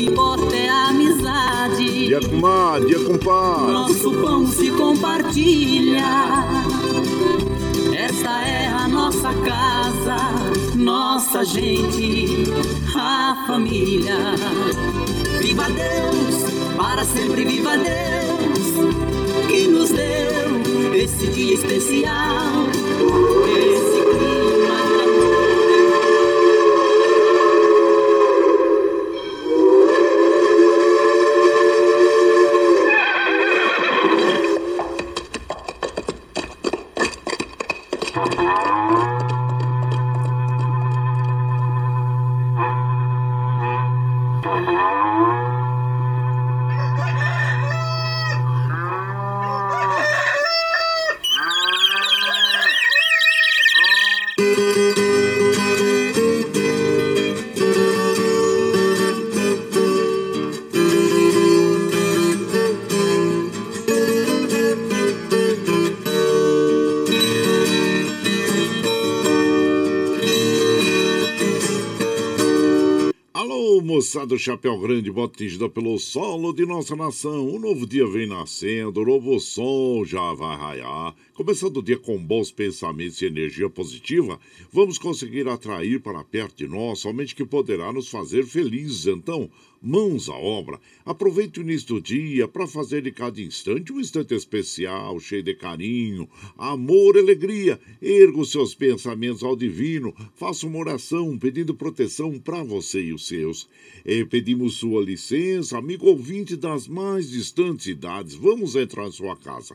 Que importa é a amizade. Dia comadre, dia compadre. Nosso pão se compartilha. Esta é a nossa casa, nossa gente, a família. Viva Deus, para sempre viva Deus, que nos deu esse dia especial, moçada Chapéu Grande, bota pelo solo de nossa nação. Um novo dia vem nascendo, o novo sol já vai raiar. Começando o dia com bons pensamentos e energia positiva, vamos conseguir atrair para perto de nós somente que poderá nos fazer felizes. Então, mãos à obra. Aproveite o início do dia para fazer de cada instante um instante especial, cheio de carinho, amor e alegria. Erga os seus pensamentos ao divino, faça uma oração pedindo proteção para você e os seus. E pedimos sua licença, amigo ouvinte das mais distantes idades, vamos entrar em sua casa.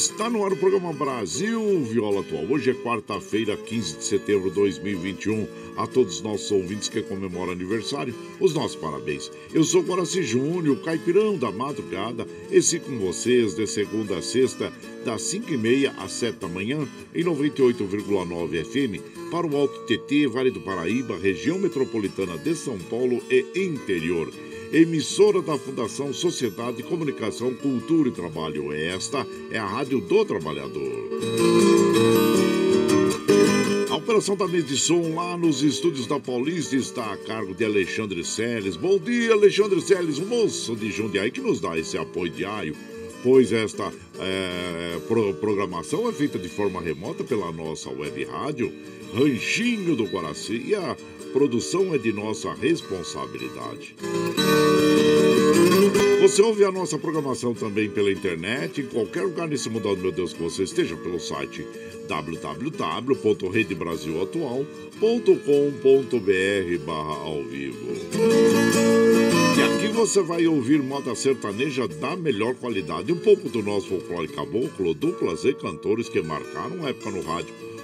Está no ar o programa Brasil Viola Atual. Hoje é quarta-feira, 15 de setembro de 2021. A todos os nossos ouvintes que comemoram aniversário, os nossos parabéns. Eu sou Guaraci Júnior, caipirão da madrugada, esse com vocês de segunda a sexta, das 5h30 às 7 da manhã, em 98,9 FM, para o Alto TT, Vale do Paraíba, região metropolitana de São Paulo e interior emissora da Fundação Sociedade de Comunicação, Cultura e Trabalho. Esta é a Rádio do Trabalhador. A operação da mesa de som lá nos estúdios da Paulista está a cargo de Alexandre Seles. Bom dia, Alexandre Seles, moço de Jundiaí que nos dá esse apoio diário pois esta é, pro, programação é feita de forma remota pela nossa web rádio Ranchinho do Guaraci e a produção é de nossa responsabilidade. Você ouve a nossa programação também pela internet, em qualquer lugar nesse mundo, meu Deus, que você esteja pelo site www.redebrasilatual.com.br barra ao vivo. E aqui você vai ouvir moda sertaneja da melhor qualidade, um pouco do nosso folclore caboclo, duplas e cantores que marcaram época no rádio.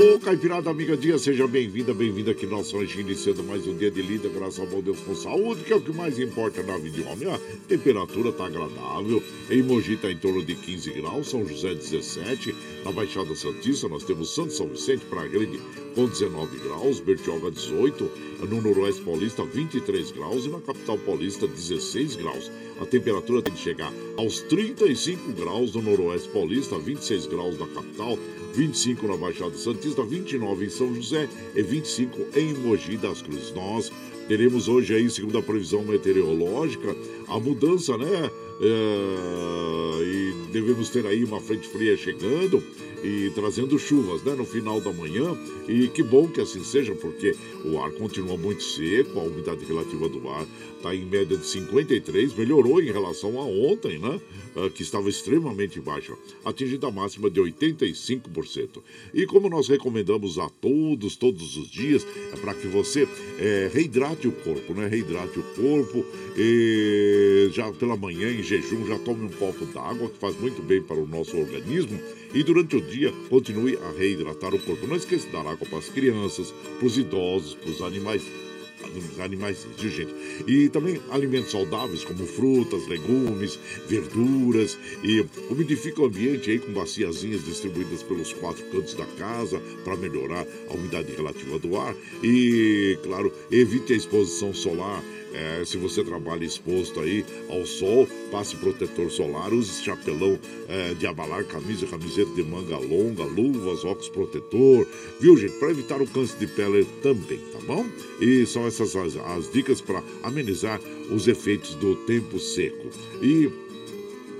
Alô, Caipirada Amiga Dia, seja bem-vinda, bem-vinda aqui nós estamos iniciando mais um dia de lida, graças ao bom Deus com saúde, que é o que mais importa na vida de homem. A temperatura tá agradável, em Mogi tá em torno de 15 graus, São José 17, na Baixada Santista nós temos Santo São Vicente para Grande com 19 graus, Bertioga 18, no Noroeste Paulista 23 graus e na capital paulista 16 graus. A temperatura tem que chegar aos 35 graus no Noroeste Paulista, 26 graus na capital, 25 na Baixada Santista, 29 em São José e 25 em Mogi das Cruzes. Nós teremos hoje aí, segundo a previsão meteorológica, a mudança, né? É, e devemos ter aí uma frente fria chegando e trazendo chuvas né, no final da manhã. E que bom que assim seja, porque o ar continua muito seco, a umidade relativa do ar está em média de 53, melhorou em relação a ontem, né? Uh, que estava extremamente baixa, atingindo a máxima de 85%. E como nós recomendamos a todos, todos os dias, é para que você é, reidrate o corpo, né? Reidrate o corpo e já pela manhã, em jejum, já tome um copo d'água, que faz muito bem para o nosso organismo. E durante o dia, continue a reidratar o corpo. Não esqueça de dar água para as crianças, para os idosos, para os animais animais, viu gente? E também alimentos saudáveis como frutas, legumes, verduras e umidifica o ambiente aí com baciazinhas distribuídas pelos quatro cantos da casa para melhorar a umidade relativa do ar e, claro, evite a exposição solar é, se você trabalha exposto aí ao sol, passe protetor solar, use chapelão é, de abalar, camisa, camiseta de manga longa, luvas, óculos protetor, viu gente? Para evitar o câncer de pele também, tá bom? E são essas as, as dicas para amenizar os efeitos do tempo seco. E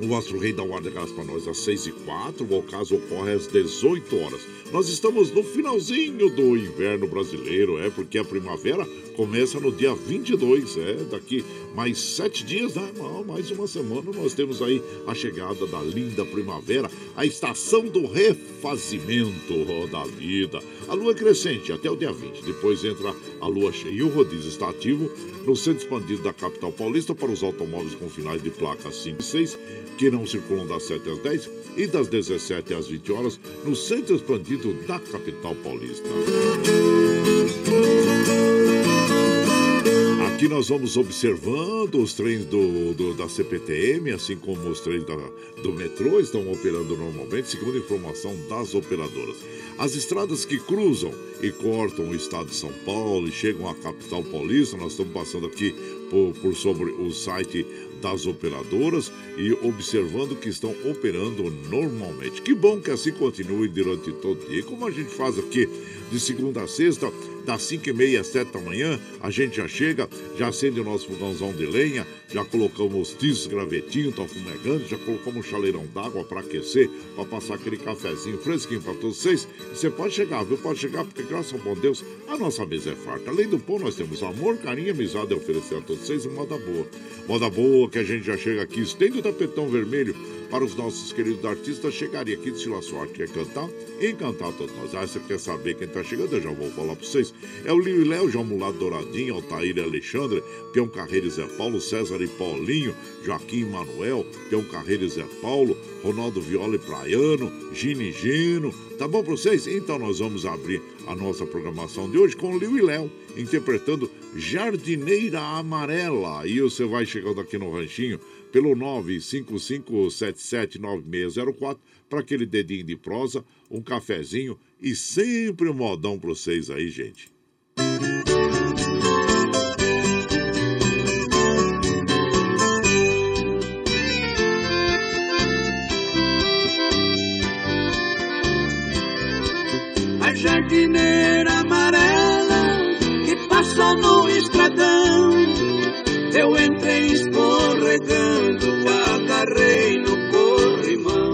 o Astro Rei ar de graça para nós às 6 e 4 o ocaso ocorre às 18 horas. Nós estamos no finalzinho do inverno brasileiro, é porque a primavera começa no dia 22, é, daqui mais sete dias, né? mais uma semana, nós temos aí a chegada da linda primavera, a estação do refazimento da vida. A lua crescente até o dia 20, depois entra a lua cheia e o rodízio está ativo no centro expandido da capital paulista para os automóveis com finais de placa 5 e 6, que não circulam das 7 às 10 e das 17 às 20 horas no centro expandido da capital paulista. Aqui nós vamos observando os trens do, do, da CPTM, assim como os trens da, do metrô estão operando normalmente, segundo informação das operadoras. As estradas que cruzam e cortam o estado de São Paulo e chegam à capital paulista, nós estamos passando aqui por, por sobre o site das operadoras e observando que estão operando normalmente. Que bom que assim continue durante todo o dia. Como a gente faz aqui de segunda a sexta, das 5 e meia às 7 da manhã, a gente já chega, já acende o nosso fogãozão de lenha, já colocamos tiços, gravetinho, tá fumegando, já colocamos um chaleirão d'água para aquecer, para passar aquele cafezinho fresquinho para todos vocês. Você pode chegar, viu? Pode chegar, porque graças ao bom Deus, a nossa mesa é farta. Além do pão, nós temos amor, carinho, amizade a oferecer a todos vocês e moda boa. Moda boa que a gente já chega aqui, estende o tapetão vermelho para os nossos queridos artistas chegarem aqui de Sila Sorte. Quer cantar? Encantar todos nós. Ah, você quer saber quem está chegando? Eu já vou falar para vocês. É o Lio e Léo, João Mulato Douradinho, Altair e Alexandre, Peão Carreiro e Zé Paulo, César e Paulinho, Joaquim e Manuel, Peão Carreiro e Zé Paulo, Ronaldo Viola e Praiano, Gini e Gino. Tá bom para vocês? Então nós vamos abrir a nossa programação de hoje com Lio e Léo, interpretando Jardineira Amarela. E você vai chegando aqui no ranchinho pelo 955779604 para aquele dedinho de prosa, um cafezinho e sempre um modão para vocês aí, gente. A jardineira amarela que passa no estradão, eu entrei escorregando, agarrei no corrimão,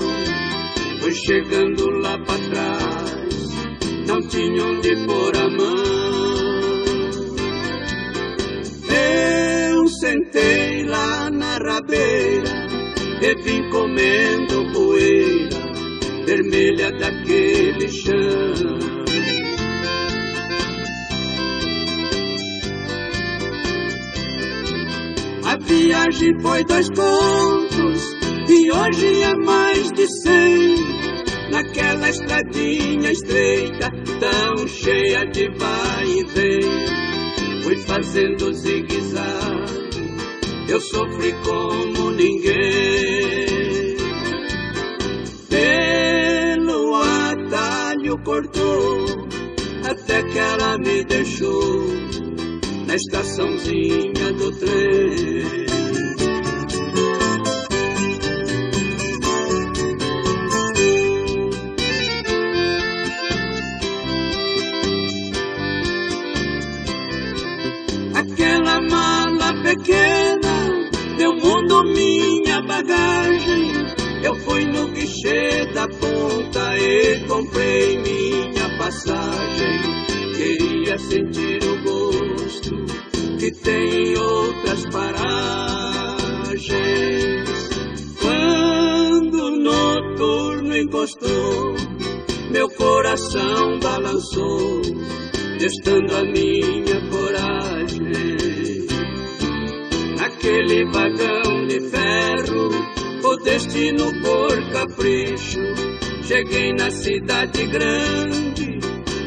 foi chegando lá trás, tinha onde pôr a mão. Eu sentei lá na rabeira e vim comendo poeira vermelha daquele chão. A viagem foi dois pontos e hoje é mais de cem. Naquela estradinha estreita, tão cheia de vai e vem. Fui fazendo zigue-zague, eu sofri como ninguém. Pelo atalho cortou, até que ela me deixou na estaçãozinha do trem. Da ponta e comprei minha passagem. Queria sentir o gosto que tem em outras paragens. Quando o noturno encostou, meu coração balançou, testando a minha coragem. Naquele vagão de ferro, o destino por capricho, cheguei na cidade grande,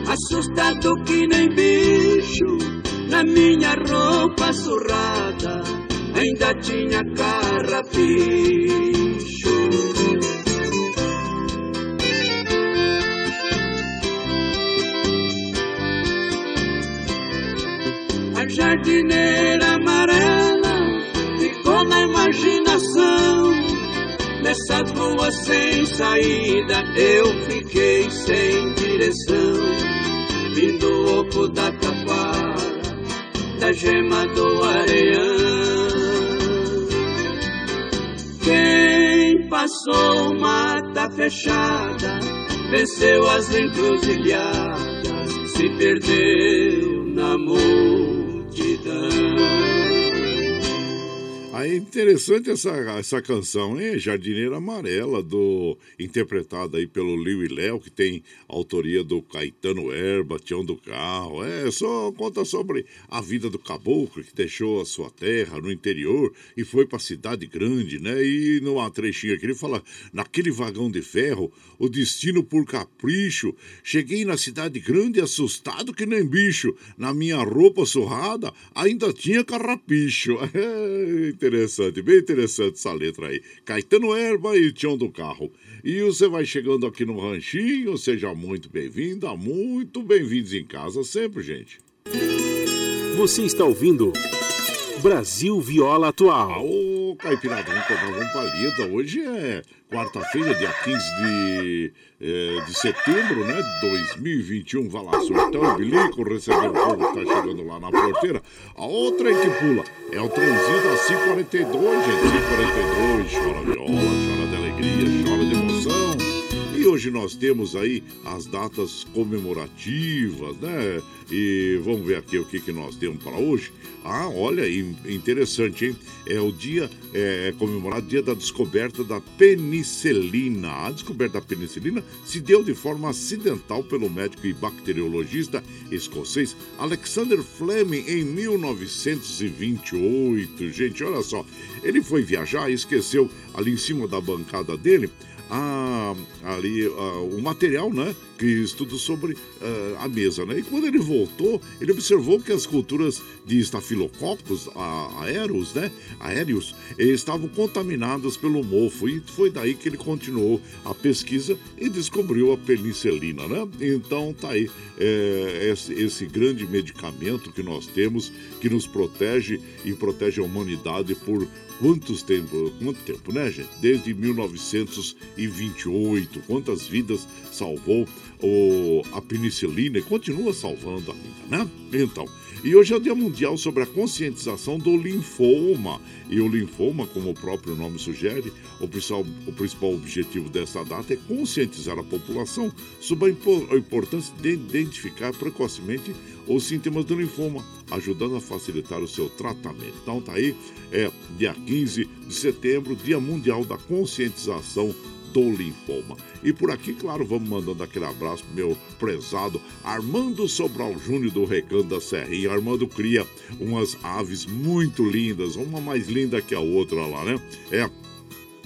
assustado que nem bicho, na minha roupa surrada, ainda tinha carrapicho. A jardineira amarela Nessas ruas sem saída eu fiquei sem direção. Vindo oco da taquara, da gema do areião. Quem passou mata fechada, venceu as encruzilhadas, se perdeu na multidão. É interessante essa, essa canção, hein? Jardineira Amarela, do interpretada aí pelo Liu e Léo, que tem autoria do Caetano Erba, Tião do Carro. É, só conta sobre a vida do caboclo que deixou a sua terra no interior e foi para a cidade grande, né? E numa trechinha aqui ele fala: naquele vagão de ferro, o destino por capricho. Cheguei na cidade grande assustado que nem bicho. Na minha roupa surrada ainda tinha carrapicho. É interessante, bem interessante essa letra aí. Caetano Erba e Tião do Carro. E você vai chegando aqui no Ranchinho, seja muito bem-vinda, muito bem-vindos em casa sempre, gente. Você está ouvindo Brasil Viola Atual. Ô, Caipirada, vamos tomar uma palida. Hoje é quarta-feira, dia 15 de, eh, de setembro, né? 2021. Vai lá, surtão, bilico, recebeu o povo que tá chegando lá na porteira. A outra aí que pula é o trenzinho da 542, gente. 542, chora viola, chora de alegria, hoje nós temos aí as datas comemorativas, né? E vamos ver aqui o que, que nós temos para hoje. Ah, olha, in- interessante, hein? É o dia, é, é comemorado dia da descoberta da penicilina. A descoberta da penicilina se deu de forma acidental pelo médico e bacteriologista escocês Alexander Fleming em 1928. Gente, olha só, ele foi viajar e esqueceu ali em cima da bancada dele a, ali a- o material, né? Que estuda sobre ah, a mesa, né? E quando ele voltou, ele observou que as culturas de estafilococos a- aéreos, né? Aéreos, estavam contaminadas pelo mofo e foi daí que ele continuou a pesquisa e descobriu a penicilina, né? Então tá aí eh, esse, esse grande medicamento que nós temos que nos protege e protege a humanidade por Quantos tempo, quanto tempo, né, gente? Desde 1928. Quantas vidas salvou o, a penicilina e continua salvando ainda, né? Então, e hoje é o Dia Mundial sobre a conscientização do linfoma. E o linfoma, como o próprio nome sugere, o principal, o principal objetivo dessa data é conscientizar a população sobre a impo- a importância de identificar precocemente os sintomas do linfoma, ajudando a facilitar o seu tratamento. Então tá aí, é dia 15 de setembro, Dia Mundial da Conscientização do linfoma. E por aqui, claro, vamos mandando aquele abraço pro meu prezado Armando Sobral Júnior do Recanto da Serrinha. Armando cria umas aves muito lindas, uma mais linda que a outra lá, né? É,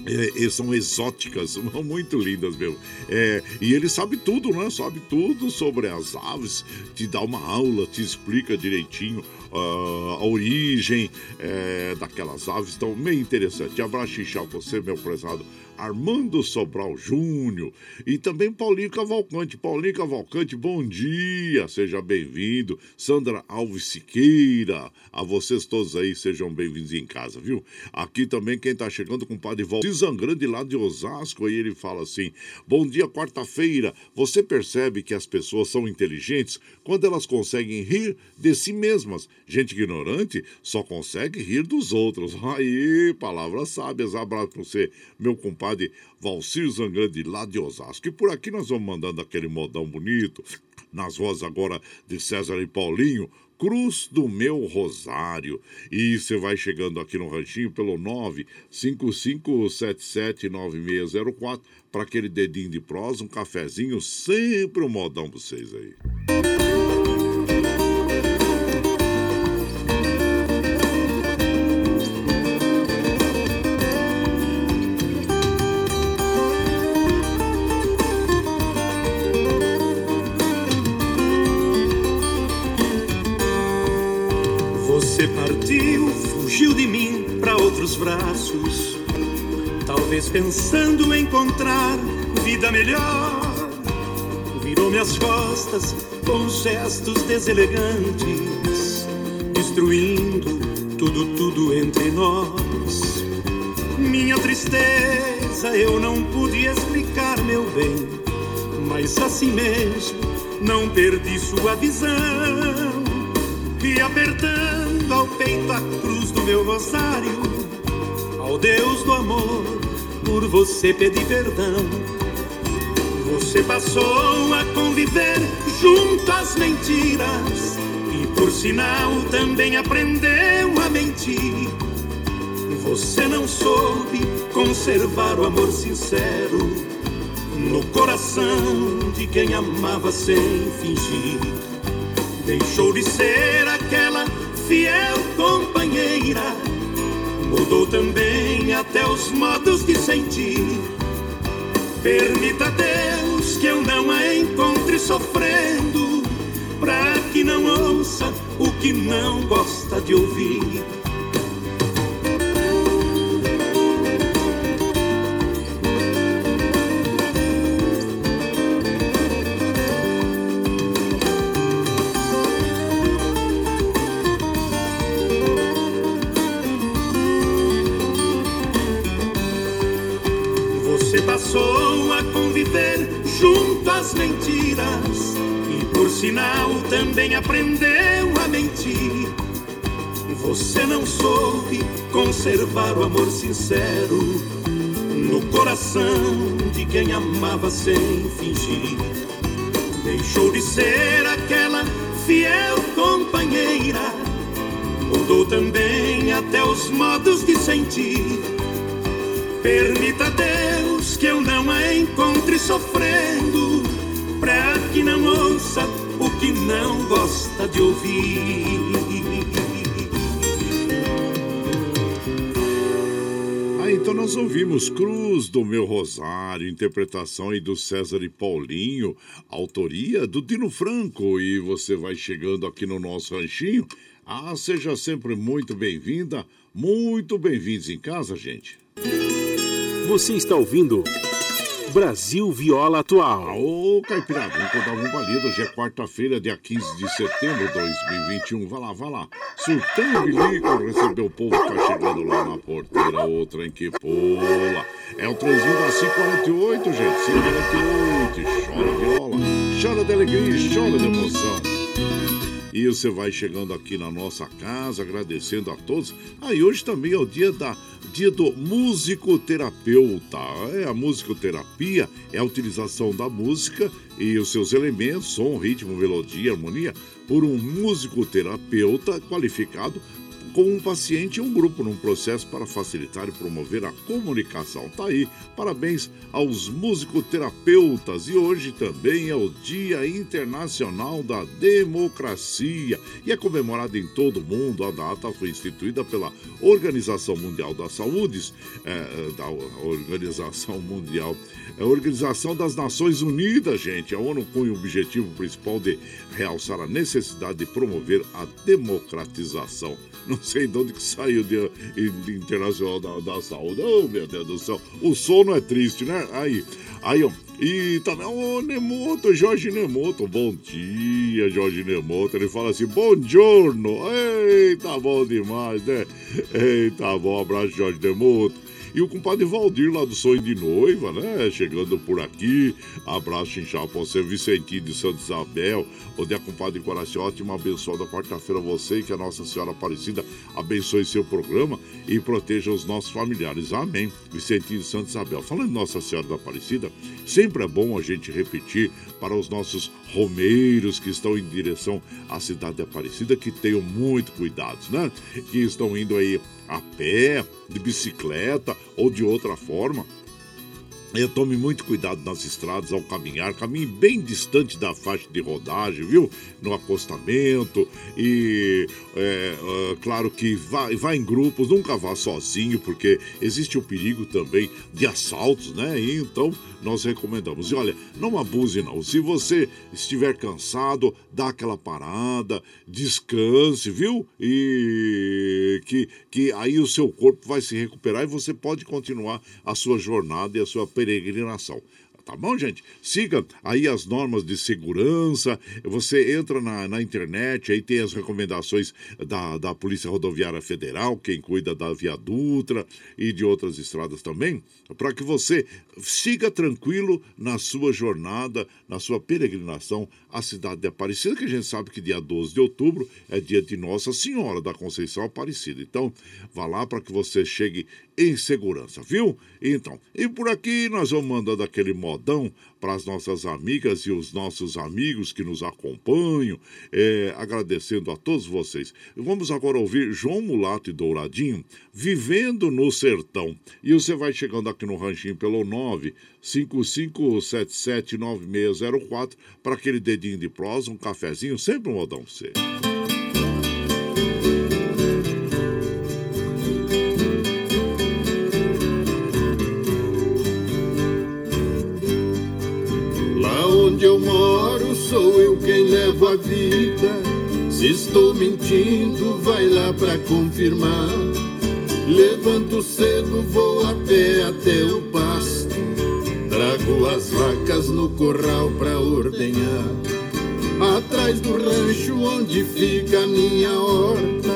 é, são exóticas, muito lindas mesmo. É, e ele sabe tudo, né? Sabe tudo sobre as aves, te dá uma aula, te explica direitinho ah, a origem é, daquelas aves. Então, meio interessante. Abraço inchar você, meu prezado Armando Sobral Júnior e também Paulinho Cavalcante. Paulinho Cavalcante, bom dia, seja bem-vindo. Sandra Alves Siqueira, a vocês todos aí, sejam bem-vindos em casa, viu? Aqui também quem tá chegando com o padre Valdir Zangrande lá de Osasco, aí ele fala assim: Bom dia, quarta-feira. Você percebe que as pessoas são inteligentes quando elas conseguem rir de si mesmas Gente ignorante só consegue rir dos outros. Aí, palavras sábias. Abraço pra você, meu compadre Valcir Zangrande, lá de Osasco. E por aqui nós vamos mandando aquele modão bonito, nas vozes agora de César e Paulinho. Cruz do Meu Rosário. E você vai chegando aqui no Ranchinho pelo 955779604 para aquele dedinho de prosa, um cafezinho, sempre um modão pra vocês aí. Pensando encontrar vida melhor. Virou-me as costas com gestos deselegantes, destruindo tudo, tudo entre nós. Minha tristeza eu não pude explicar, meu bem, mas assim mesmo não perdi sua visão. E apertando ao peito a cruz do meu rosário, ao Deus do amor, por você pedi perdão. Você passou a conviver junto às mentiras e por sinal também aprendeu a mentir. Você não soube conservar o amor sincero no coração de quem amava sem fingir. Deixou de ser aquela fiel companheira, mudou também até os modos de sentir. Permita Deus que eu não a encontre sofrendo, pra que não ouça o que não gosta de ouvir. Às mentiras e por sinal também aprendeu a mentir. Você não soube conservar o amor sincero no coração de quem amava sem fingir. Deixou de ser aquela fiel companheira, mudou também até os modos de sentir. Permita Deus que eu não a encontre sofrendo, pra que não ouça o que não gosta de ouvir. Ah, então nós ouvimos Cruz do Meu Rosário, interpretação aí do César e Paulinho, autoria do Dino Franco. E você vai chegando aqui no nosso ranchinho. Ah, seja sempre muito bem-vinda, muito bem-vindos em casa, gente. Você está ouvindo Brasil Viola Atual. Ô, que eu dava um balido. Hoje é quarta-feira, dia 15 de setembro de 2021. Vai lá, vai lá. Surtando bilico, recebeu o povo que tá chegando lá na porteira. O trem que pula. É o trenzinho da 548, gente. 548. Chora viola, chora de alegria, chora de emoção. E você vai chegando aqui na nossa casa, agradecendo a todos. Ah, e hoje também é o dia da dia do musicoterapeuta. É a musicoterapia é a utilização da música e os seus elementos, som, ritmo, melodia, harmonia, por um musicoterapeuta qualificado com um paciente e um grupo num processo para facilitar e promover a comunicação. Tá aí, parabéns aos musicoterapeutas e hoje também é o Dia Internacional da Democracia e é comemorado em todo o mundo. A data foi instituída pela Organização Mundial da Saúde, é, da Organização Mundial, é a Organização das Nações Unidas, gente. A ONU com o objetivo principal de realçar a necessidade de promover a democratização não sei de onde que saiu de, de Internacional da, da Saúde. Oh, meu Deus do céu. O sono é triste, né? Aí, aí ó, E também o Nemoto, Jorge Nemoto. Bom dia, Jorge Nemoto. Ele fala assim: bom giorno. Eita, bom demais, né? Eita, bom. Abraço, Jorge Nemoto. E o compadre Valdir lá do Sonho de Noiva, né? Chegando por aqui. Abraço pra você, Vicentinho de Santa Isabel. O dia, compadre Coraciote, uma abençoada quarta-feira a você e que a Nossa Senhora Aparecida abençoe seu programa e proteja os nossos familiares. Amém. Vicentinho de Santa Isabel. Falando em Nossa Senhora da Aparecida, sempre é bom a gente repetir para os nossos romeiros que estão em direção à cidade de Aparecida que tenham muito cuidado, né? Que estão indo aí a pé, de bicicleta ou de outra forma. Eu tome muito cuidado nas estradas ao caminhar, caminhe bem distante da faixa de rodagem, viu? No acostamento e é, é, claro que vá, vá em grupos, nunca vá sozinho, porque existe o perigo também de assaltos, né? E então nós recomendamos. E olha, não abuse não. Se você estiver cansado, dá aquela parada, descanse, viu? E que, que aí o seu corpo vai se recuperar e você pode continuar a sua jornada e a sua peregrinação. Tá bom, gente? Siga aí as normas de segurança. Você entra na, na internet, aí tem as recomendações da, da Polícia Rodoviária Federal, quem cuida da Via Dutra e de outras estradas também, para que você siga tranquilo na sua jornada, na sua peregrinação à cidade de Aparecida, que a gente sabe que dia 12 de outubro é dia de Nossa Senhora da Conceição Aparecida. Então, vá lá para que você chegue em segurança, viu? Então, e por aqui nós vamos mandando aquele modão para as nossas amigas e os nossos amigos que nos acompanham, é, agradecendo a todos vocês. Vamos agora ouvir João Mulato e Douradinho, Vivendo no Sertão. E você vai chegando aqui no ranchinho pelo 955779604 para aquele dedinho de prosa, um cafezinho, sempre um modão você. Eu moro sou eu quem levo a vida. Se estou mentindo, vai lá pra confirmar. Levanto cedo, vou a pé até o pasto. Trago as vacas no corral pra ordenhar. Atrás do rancho onde fica a minha horta,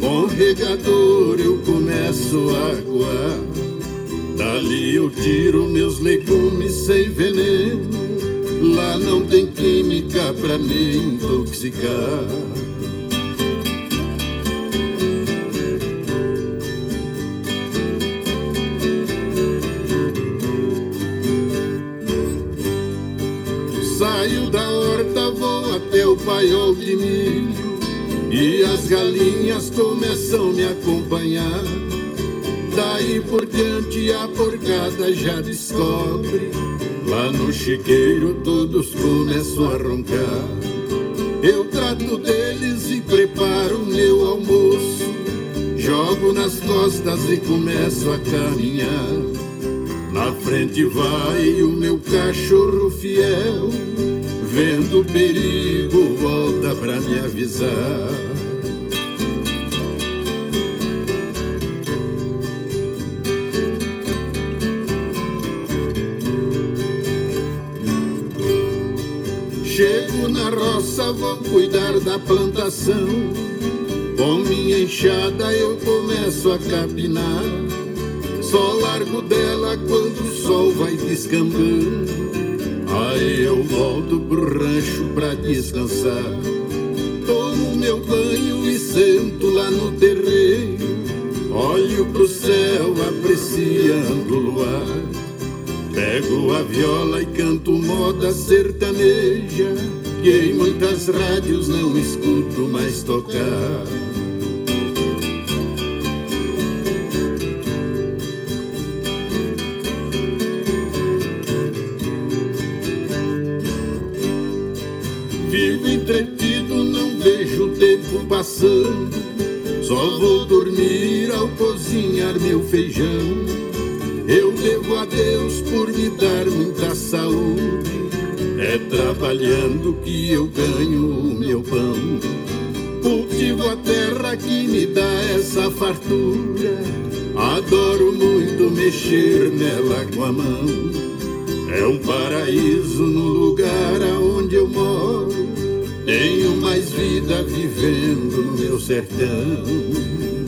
com regador eu começo a aguar. Dali eu tiro meus legumes sem veneno Lá não tem química pra me intoxicar. Saio da horta, vou até o paiol de milho e as galinhas começam a me acompanhar. Daí por diante a porcada já descobre Lá no chiqueiro todos começam a roncar. Eu trato deles e preparo meu almoço. Jogo nas costas e começo a caminhar. Na frente vai o meu cachorro fiel. Vendo o perigo, volta pra me avisar. Vou cuidar da plantação. Com minha enxada eu começo a capinar. Só largo dela quando o sol vai descambando. Aí eu volto pro rancho pra descansar. Tomo meu banho e sento lá no terreiro. Olho pro céu apreciando o luar. Pego a viola e canto moda sertaneja em muitas rádios não escuto mais tocar. Vivo entretido, não vejo o tempo passando. Só vou dormir ao cozinhar meu feijão. Eu devo a Deus por me dar muita saúde é trabalhando que eu ganho o meu pão. Cultivo a terra que me dá essa fartura. Adoro muito mexer nela com a mão. É um paraíso no lugar aonde eu moro. Tenho mais vida vivendo no meu sertão.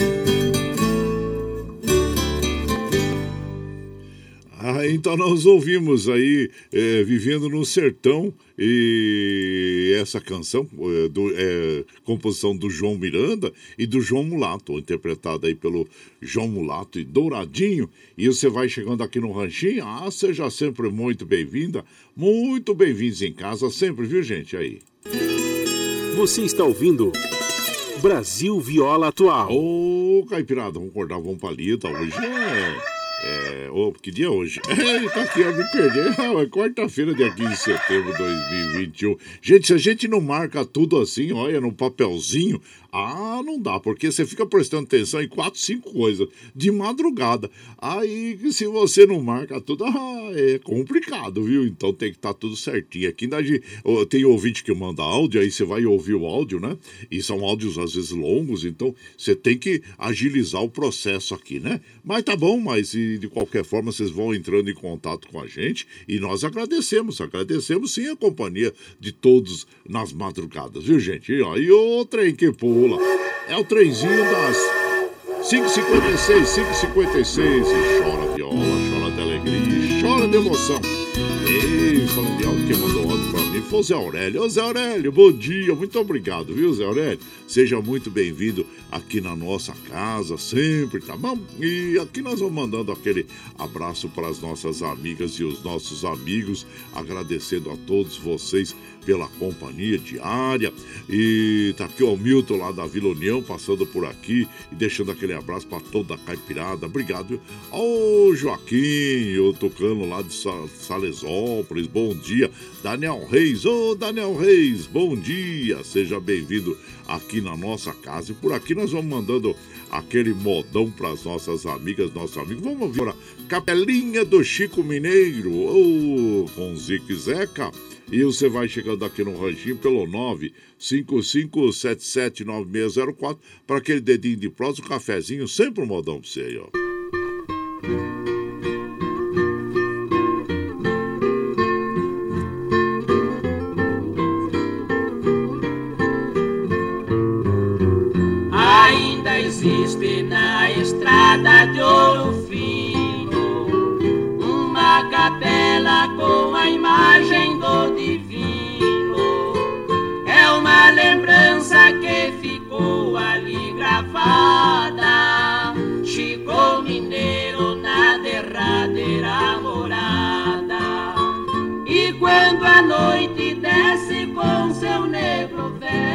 Então nós ouvimos aí é, Vivendo no Sertão e essa canção, é, do, é, composição do João Miranda e do João Mulato, interpretada aí pelo João Mulato e Douradinho. E você vai chegando aqui no Ranchinho, ah, seja sempre muito bem-vinda, muito bem-vindos em casa sempre, viu gente? Aí. Você está ouvindo Brasil Viola Atual. Ô, Caipirada, vamos acordar, vamos palita, hoje é... É, oh, que dia é hoje? É, tá aqui, eu me perdi. É quarta-feira, dia 15 de setembro de 2021. Gente, se a gente não marca tudo assim, olha, no papelzinho, ah, não dá, porque você fica prestando atenção em quatro, cinco coisas de madrugada. Aí, se você não marca tudo, ah, é complicado, viu? Então tem que estar tá tudo certinho. Aqui ainda tem ouvinte que manda áudio, aí você vai ouvir o áudio, né? E são áudios às vezes longos, então você tem que agilizar o processo aqui, né? Mas tá bom, mas de qualquer forma vocês vão entrando em contato com a gente e nós agradecemos, agradecemos sim a companhia de todos nas madrugadas, viu, gente? E, ó, e o trem que pô É o trenzinho das 5h56, 5h56. E chora viola, chora de alegria, chora de emoção. Ei, falando de áudio, quem mandou áudio pra mim foi o Zé Aurélio. Ô Zé Aurélio, bom dia, muito obrigado, viu, Zé Aurélio? Seja muito bem-vindo aqui na nossa casa, sempre, tá bom? E aqui nós vamos mandando aquele abraço para as nossas amigas e os nossos amigos, agradecendo a todos vocês pela companhia diária. E tá aqui o Milton lá da Vila União passando por aqui e deixando aquele abraço para toda a caipirada. Obrigado. Ô Joaquim, o Tocano lá de Salesópolis, bom dia. Daniel Reis, ô Daniel Reis, bom dia. Seja bem-vindo aqui na nossa casa. E por aqui nós vamos mandando aquele modão para as nossas amigas, nossos amigos. Vamos ouvir agora Capelinha do Chico Mineiro, ô, com Zique Zeca. E você vai chegando aqui no ranchinho pelo 955779604 para aquele dedinho de prosa, um cafezinho, sempre um modão para você aí, ó. Ainda existe na estrada de ouro uma capela com a imagem divino. É uma lembrança que ficou ali gravada. Chico Mineiro na derradeira morada. E quando a noite desce com seu negro véu,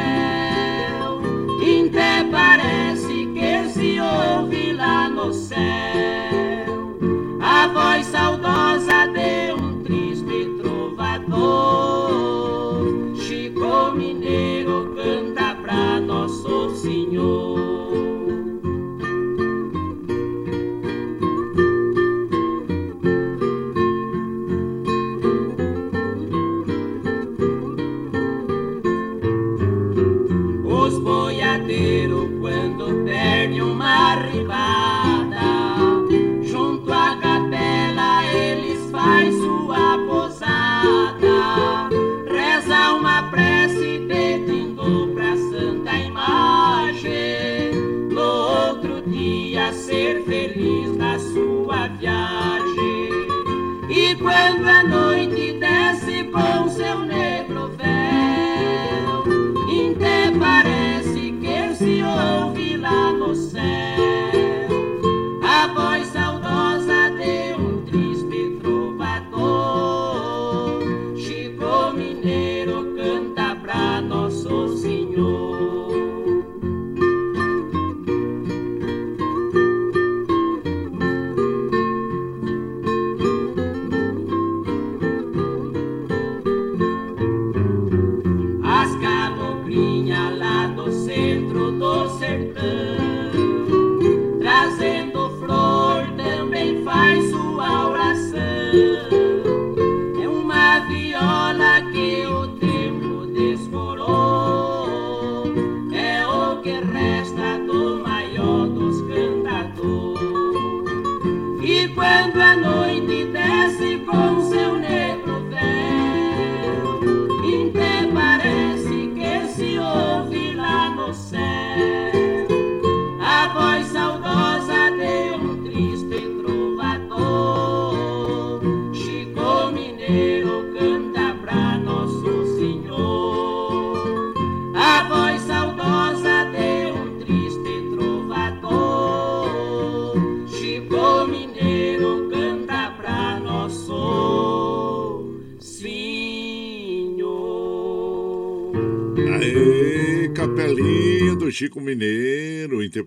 até parece que se ouve lá no céu a voz saudosa Senhor. Ser feliz na sua viagem. E quando a noite desce com seu negro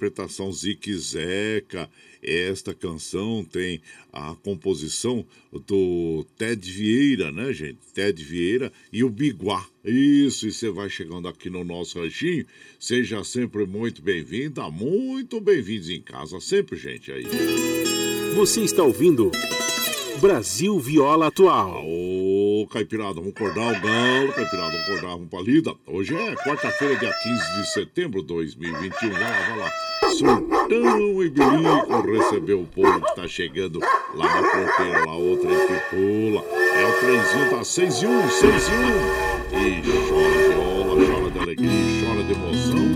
interpretação Zique Zeca. Esta canção tem a composição do Ted Vieira, né, gente? Ted Vieira e o Biguá. Isso, e você vai chegando aqui no nosso ranchinho. Seja sempre muito bem-vinda, muito bem-vindos em casa, sempre, gente, aí. Você está ouvindo. Brasil Viola Atual. Ô, Caipirada, vamos acordar o galo, Caipirada, vamos acordar, vamos pra lida. Hoje é quarta-feira, dia 15 de setembro de 2021. Vai lá, vai lá. Surtão e Bilico recebeu o povo que tá chegando lá na porteira, lá outra que pula. É o trenzinho, tá 6 e 1, 6 e 1. E chora viola, chora de alegria, chora de emoção.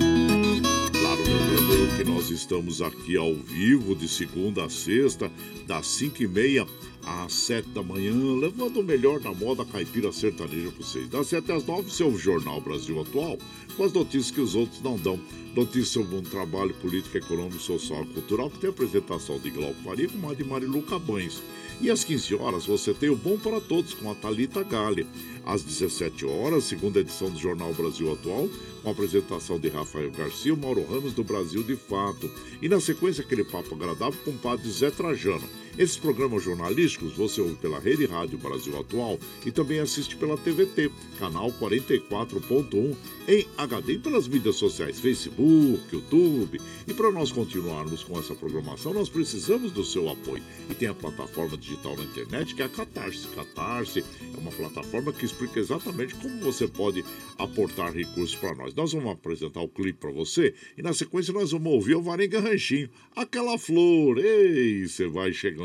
Nós estamos aqui ao vivo de segunda a sexta, das 5 e meia às sete da manhã, levando o melhor da moda caipira sertaneja para vocês. Das sete às nove, seu Jornal Brasil Atual, com as notícias que os outros não dão. Notícias sobre um trabalho político, econômico, social e cultural, que tem apresentação de Glauco Faria com a de Marilu Cabães. E às 15 horas você tem o Bom para Todos com a Talita Gale. Às 17 horas, segunda edição do Jornal Brasil Atual, com a apresentação de Rafael Garcia e Mauro Ramos do Brasil de Fato. E na sequência, aquele papo agradável com o padre Zé Trajano. Esses programas jornalísticos você ouve pela Rede Rádio Brasil Atual e também assiste pela TVT, canal 44.1 em HD e pelas mídias sociais Facebook, YouTube. E para nós continuarmos com essa programação, nós precisamos do seu apoio. E tem a plataforma digital na internet que é a Catarse. Catarse é uma plataforma que explica exatamente como você pode aportar recursos para nós. Nós vamos apresentar o clipe para você e na sequência nós vamos ouvir o Varenga Ranchinho, aquela flor. Ei, você vai chegando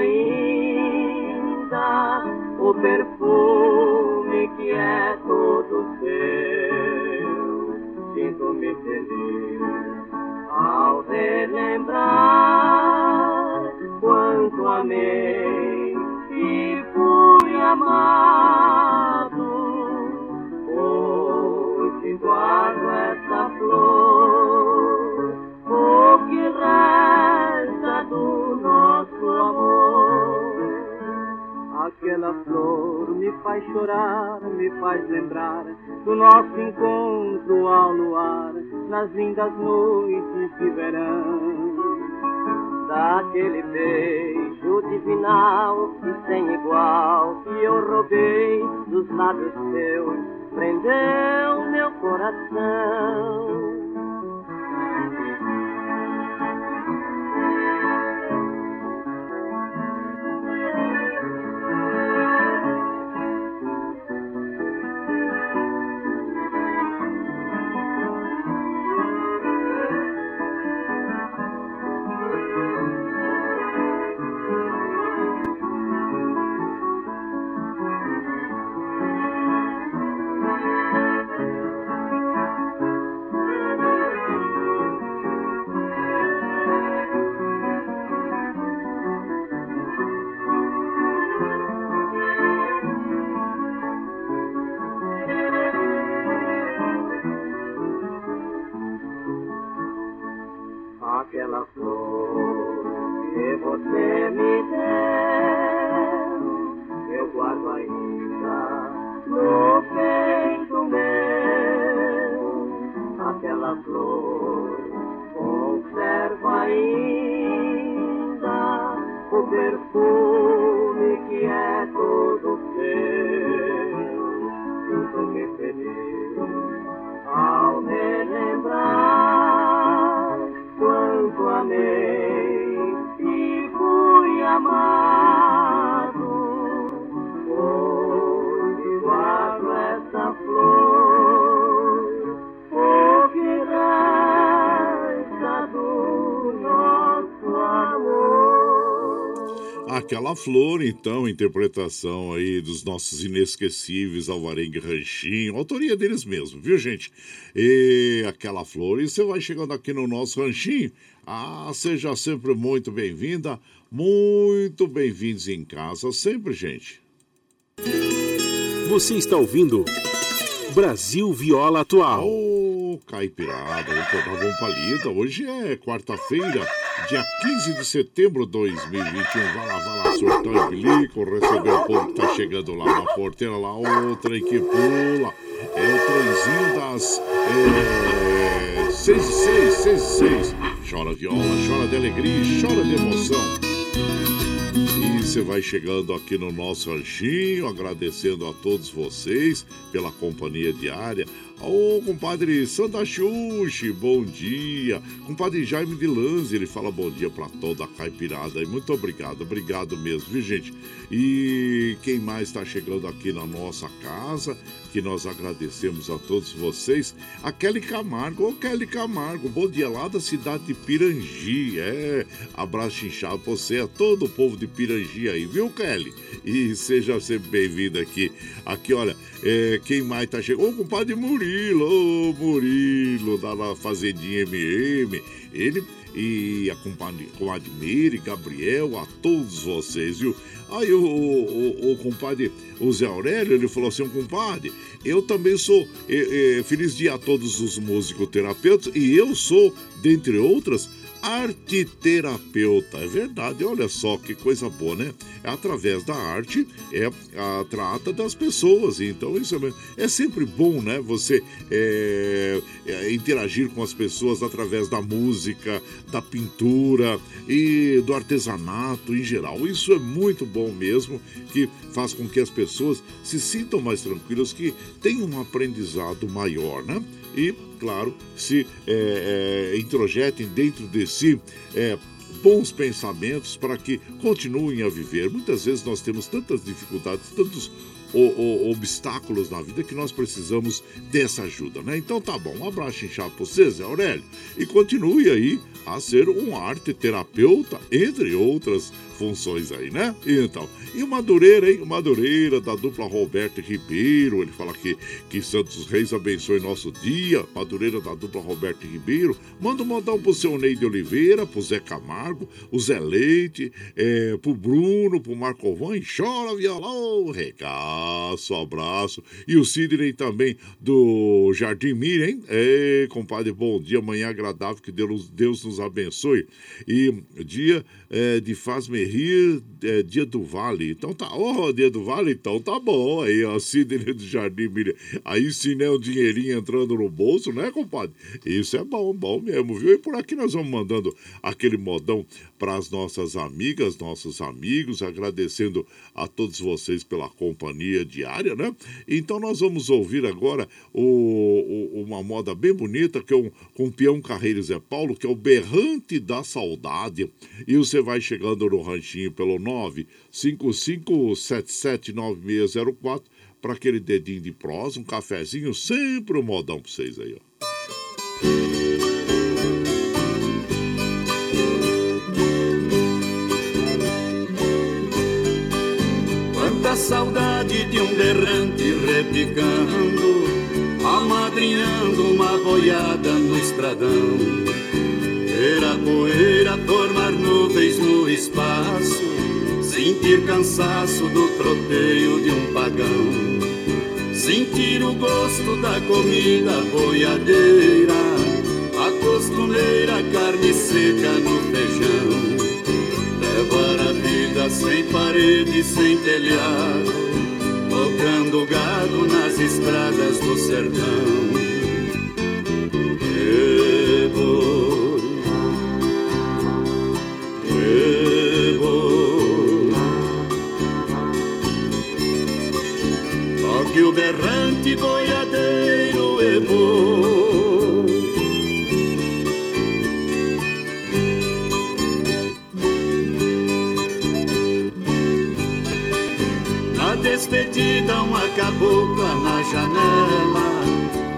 ainda o perfume que é todo seu. Sinto-me feliz ao relembrar quanto amei e fui amado. Hoje guardo essa flor. aquela flor me faz chorar, me faz lembrar do nosso encontro ao luar, nas lindas noites de verão. Daquele beijo divinal e sem igual que eu roubei dos lábios teus, prendeu meu coração. Aquela Flor, então, interpretação aí dos nossos inesquecíveis Alvarengue Ranchinho, autoria deles mesmo, viu, gente? E Aquela Flor, e você vai chegando aqui no nosso ranchinho, ah, seja sempre muito bem-vinda, muito bem-vindos em casa, sempre, gente. Você está ouvindo Brasil Viola Atual. Ô, oh, caipirada, tocar vamos palida, hoje é quarta-feira, dia 15 de setembro de 2021. Vai lá, vai lá, surtão e bilico, receber o povo que tá chegando lá na porteira, lá, outra que pula. É o trenzinho das é, 6 e 6, 6 e 6. Chora viola, chora de alegria, chora de emoção. E você vai chegando aqui no nosso ranchinho, agradecendo a todos vocês pela companhia diária. Ô, compadre Santa Xuxi, bom dia. Compadre Jaime de Lanze, ele fala bom dia para toda a caipirada. E muito obrigado, obrigado mesmo, viu, gente? E quem mais está chegando aqui na nossa casa, que nós agradecemos a todos vocês, a Kelly Camargo. Ô, Kelly Camargo, bom dia lá da cidade de Pirangi. É, abraço inchado pra você, a todo o povo de Pirangi aí, viu, Kelly? E seja sempre bem-vindo aqui. Aqui, olha, é, quem mais tá chegando? Ô, compadre Murilo, ô, Murilo, da Fazendinha MM. Ele e a Meire, Gabriel, a todos vocês, viu? Aí o, o, o, compadre, o Zé Aurélio, ele falou assim, compadre, eu também sou, é, é, feliz dia a todos os musicoterapeutas, e eu sou, dentre outras, arteterapeuta. É verdade, olha só que coisa boa, né? É através da arte, é a trata das pessoas. Então, isso é, é sempre bom, né? Você é, é, interagir com as pessoas através da música, da pintura e do artesanato em geral. Isso é muito bom mesmo, que faz com que as pessoas se sintam mais tranquilas, que tenham um aprendizado maior, né? E, claro, se é, é, introjetem dentro de si é, bons pensamentos para que continuem a viver. Muitas vezes nós temos tantas dificuldades, tantos obstáculos na vida que nós precisamos dessa ajuda, né? Então tá bom, um abraço inchado pra você, Zé Aurélio, e continue aí a ser um arte terapeuta, entre outras funções aí, né? Então, e o Madureira, hein? O Madureira da dupla Roberto Ribeiro. Ele fala que, que Santos Reis abençoe nosso dia. Madureira da dupla Roberto Ribeiro. Manda um modão pro seu Neide Oliveira, pro Zé Camargo, o Zé Leite, é, pro Bruno, pro Marco Van. E chora violão, regaço, abraço. E o Sidney também do Jardim Mir, hein? É, compadre, bom dia, manhã agradável, que Deus, Deus nos abençoe. E dia é, de faz-me rir, é, dia do Vale. Então tá, ó, oh, dia do Vale, então tá bom. Aí, ó, Sidney do Jardim, mira. Aí sim, né, o dinheirinho entrando no bolso, né, compadre? Isso é bom, bom mesmo, viu? E por aqui nós vamos mandando aquele modão para as nossas amigas, nossos amigos, agradecendo a todos vocês pela companhia diária, né? Então nós vamos ouvir agora o, o, uma moda bem bonita, que é um, com o peão Carreiro Zé Paulo, que é o Berrante da Saudade. E você vai chegando no ranchinho pelo 955779604 para aquele dedinho de prosa, um cafezinho, sempre um modão para vocês aí, ó. saudade de um berrante repicando, amadrinhando uma boiada no estradão. Ver a poeira formar nuvens no espaço, sentir cansaço do troteio de um pagão. Sentir o gosto da comida boiadeira, a costumeira carne seca no feijão levar a vida sem parede, sem telhado, tocando gado nas estradas do sertão. Berrante boiadeiro é bom. Na despedida uma cabocla na janela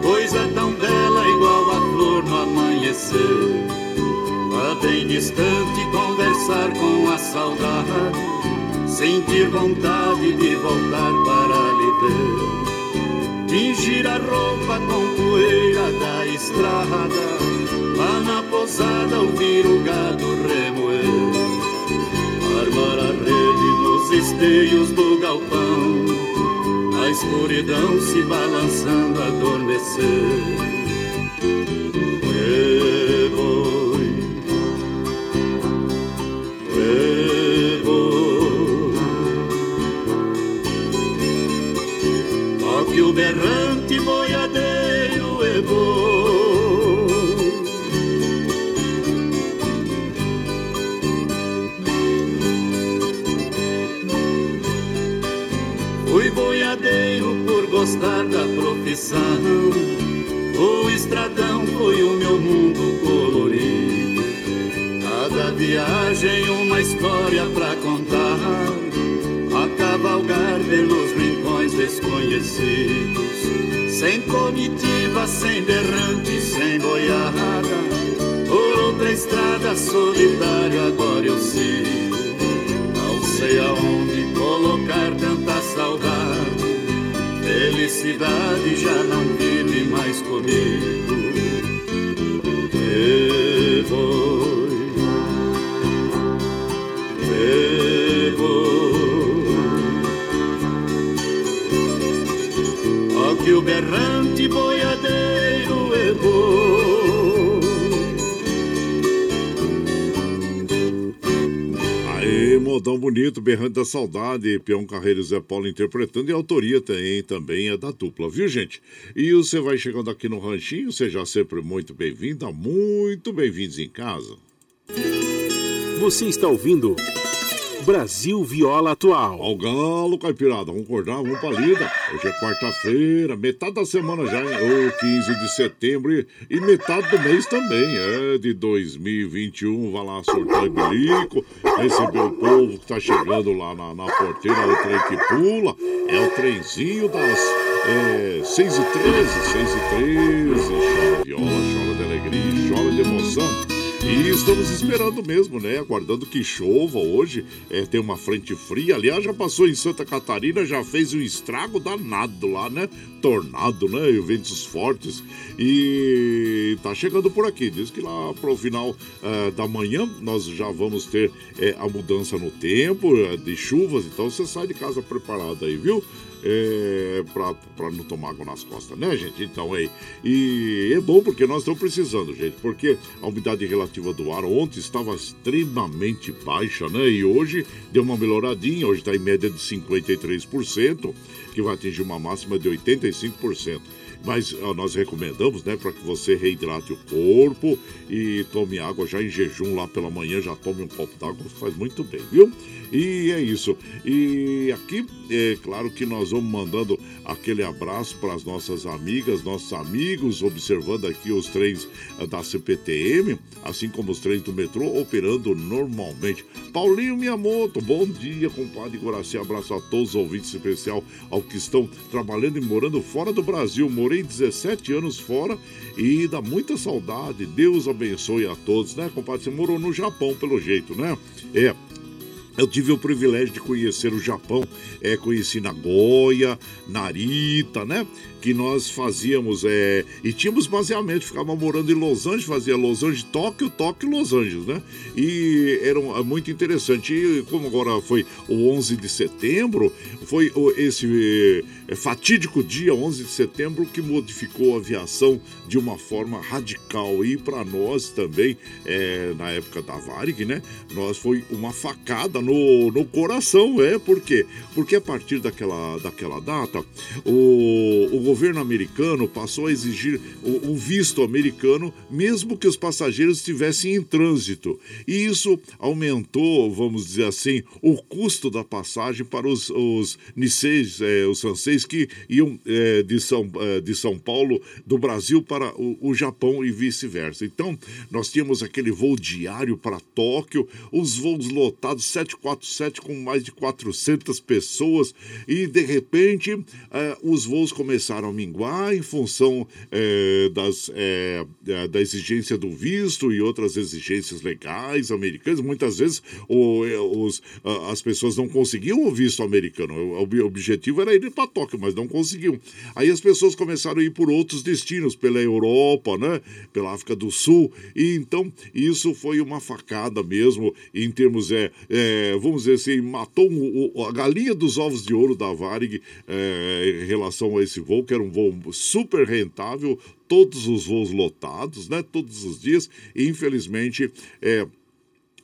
Coisa tão bela igual a flor no amanhecer Lá bem distante conversar com a saudade sentir vontade de voltar para lhe ver. Tingir a roupa com poeira da estrada, lá na posada ouvir o gado remoer. Armar a rede nos esteios do galpão, a escuridão se balançando adormecer. Modão bonito, berrante da saudade, Peão Carreiro Zé Paulo interpretando e a autoria tem, também é da dupla, viu gente? E você vai chegando aqui no Ranchinho, seja sempre muito bem-vinda, muito bem-vindos em casa. Você está ouvindo Brasil Viola Atual. Ao galo, caipirada, vamos acordar, vamos pra lida. Hoje é quarta-feira, metade da semana já? Ô, 15 de setembro e, metade do mês também, é de 2021. Vai lá sortar bilico, receber o povo que tá chegando lá na, na porteira, o trem que pula. É o trenzinho das é, 6 e 13, 6 e 13. Chora viola, chora de alegria, chora de emoção. E estamos esperando mesmo, né? Aguardando que chova hoje. É, tem uma frente fria. Aliás, já passou em Santa Catarina, já fez um estrago danado lá, né? Tornado, né? E ventos fortes. E tá chegando por aqui. Diz que lá pro final uh, da manhã nós já vamos ter uh, a mudança no tempo, uh, de chuvas. Então você sai de casa preparado aí, viu? É, para não tomar água nas costas, né, gente? Então, é, e é bom porque nós estamos precisando, gente, porque a umidade relativa do ar ontem estava extremamente baixa, né? E hoje deu uma melhoradinha, hoje está em média de 53%, que vai atingir uma máxima de 85%. Mas ó, nós recomendamos, né, para que você reidrate o corpo e tome água já em jejum lá pela manhã, já tome um copo d'água, faz muito bem, viu? E é isso. E aqui, é claro que nós vamos mandando aquele abraço para as nossas amigas, nossos amigos, observando aqui os trens eh, da CPTM, assim como os trens do metrô, operando normalmente. Paulinho Miyamoto, bom dia, compadre Guaraci. Abraço a todos os ouvintes, especial ao que estão trabalhando e morando fora do Brasil. Morei 17 anos fora e dá muita saudade. Deus abençoe a todos, né, compadre? Você morou no Japão, pelo jeito, né? É. Eu tive o privilégio de conhecer o Japão, é, conheci Nagoya, Narita, né? Que nós fazíamos, é, e tínhamos baseamento, ficava morando em Los Angeles, fazia Los Angeles, Tóquio, Tóquio, Los Angeles, né? E era um, muito interessante. E como agora foi o 11 de setembro, foi esse é, fatídico dia 11 de setembro que modificou a aviação de uma forma radical. E para nós também, é, na época da Varig, né? Nós foi uma facada no, no coração, é, por quê? Porque a partir daquela, daquela data, o, o governo americano passou a exigir o, visto americano, mesmo que os passageiros estivessem em trânsito. E isso aumentou, vamos dizer assim, o custo da passagem para os, os é, os franceses que iam é, de, São, é, de São Paulo, do Brasil para o, o Japão e vice-versa. Então, nós tínhamos aquele voo diário para Tóquio, os voos lotados, 747 com mais de 400 pessoas, e de repente eh, os voos começaram a minguar em função eh, das, eh, da exigência do visto e outras exigências legais americanas. Muitas vezes o, os, as pessoas não conseguiam o visto americano, o objetivo era ir para Tóquio, mas não conseguiam. Aí as pessoas começaram a ir por outros destinos, pela Europa, né? pela África do Sul, e então isso foi uma facada mesmo em termos, é, é vamos dizer assim, matou a galinha dos ovos de ouro da Varig é, em relação a esse voo, que era um voo super rentável, todos os voos lotados, né, todos os dias, e infelizmente é,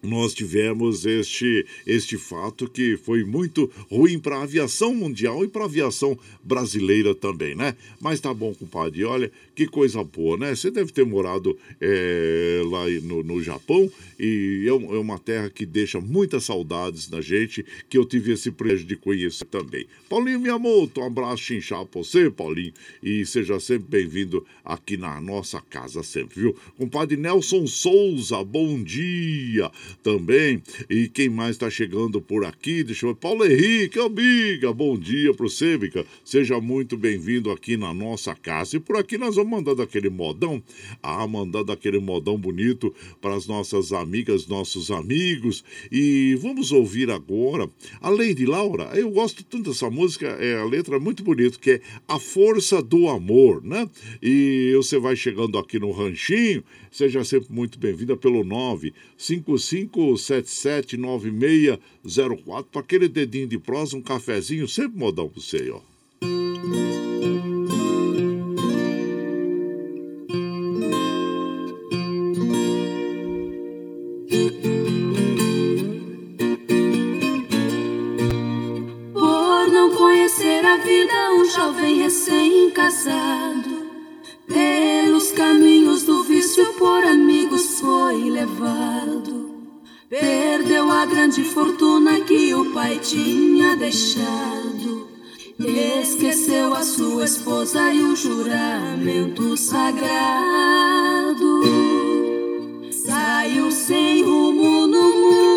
nós tivemos este, este fato que foi muito ruim para a aviação mundial e para a aviação brasileira também, né? Mas tá bom, compadre. Olha, que coisa boa, né? Você deve ter morado é, lá no, no Japão e é, é, uma terra que deixa muitas saudades na gente, que eu tive esse privilégio de conhecer também. Paulinho Miyamoto, um abraço chinchado pra você, Paulinho, e seja sempre bem-vindo aqui na nossa casa sempre, viu? Compadre Nelson Souza, bom dia também. E quem mais está chegando por aqui? Deixa eu ver. Paulo Henrique, amiga, bom dia pro você. Seja muito bem-vindo aqui na nossa casa. E por aqui nós vamos mandando aquele modão, ah, mandando aquele modão bonito para as nossas amigas, nossos amigos. E vamos ouvir agora a Lady Laura. Eu gosto tanto dessa música, é a letra é muito bonita, que é A Força do Amor, né? E você vai chegando aqui no ranchinho, seja sempre muito bem-vinda pelo 955779604 para aquele dedinho de prosa, um cafezinho, sempre modão para você aí, ó. Recém-casado. Pelos caminhos do vício por amigos foi levado. Perdeu a grande fortuna que o pai tinha deixado. Esqueceu a sua esposa e o juramento sagrado. Saiu sem rumo no mundo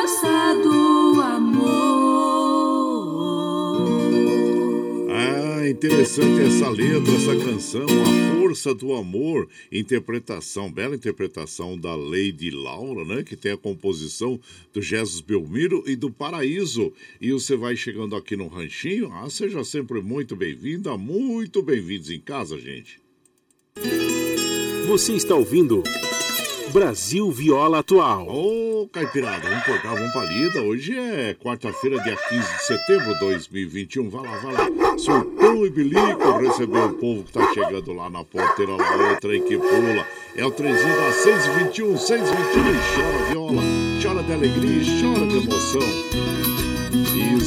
força do amor. Ah, interessante essa letra, essa canção, a força do amor, interpretação, bela interpretação da Lady Laura, né? Que tem a composição do Jesus Belmiro e do Paraíso. E você vai chegando aqui no Ranchinho, ah, seja sempre muito bem-vinda, muito bem-vindos em casa, gente. Você está ouvindo Brasil Viola Atual. Ô, Caipirada, vamos cá, vamos pra lida. Hoje é quarta-feira, dia 15 de setembro de 2021. Vai lá, vai lá. Surtão e bilico receber o povo que tá chegando lá na porteira, lá outra aí que pula. É o trenzinho da 621, 621. Chora viola, chora de alegria, chora de emoção.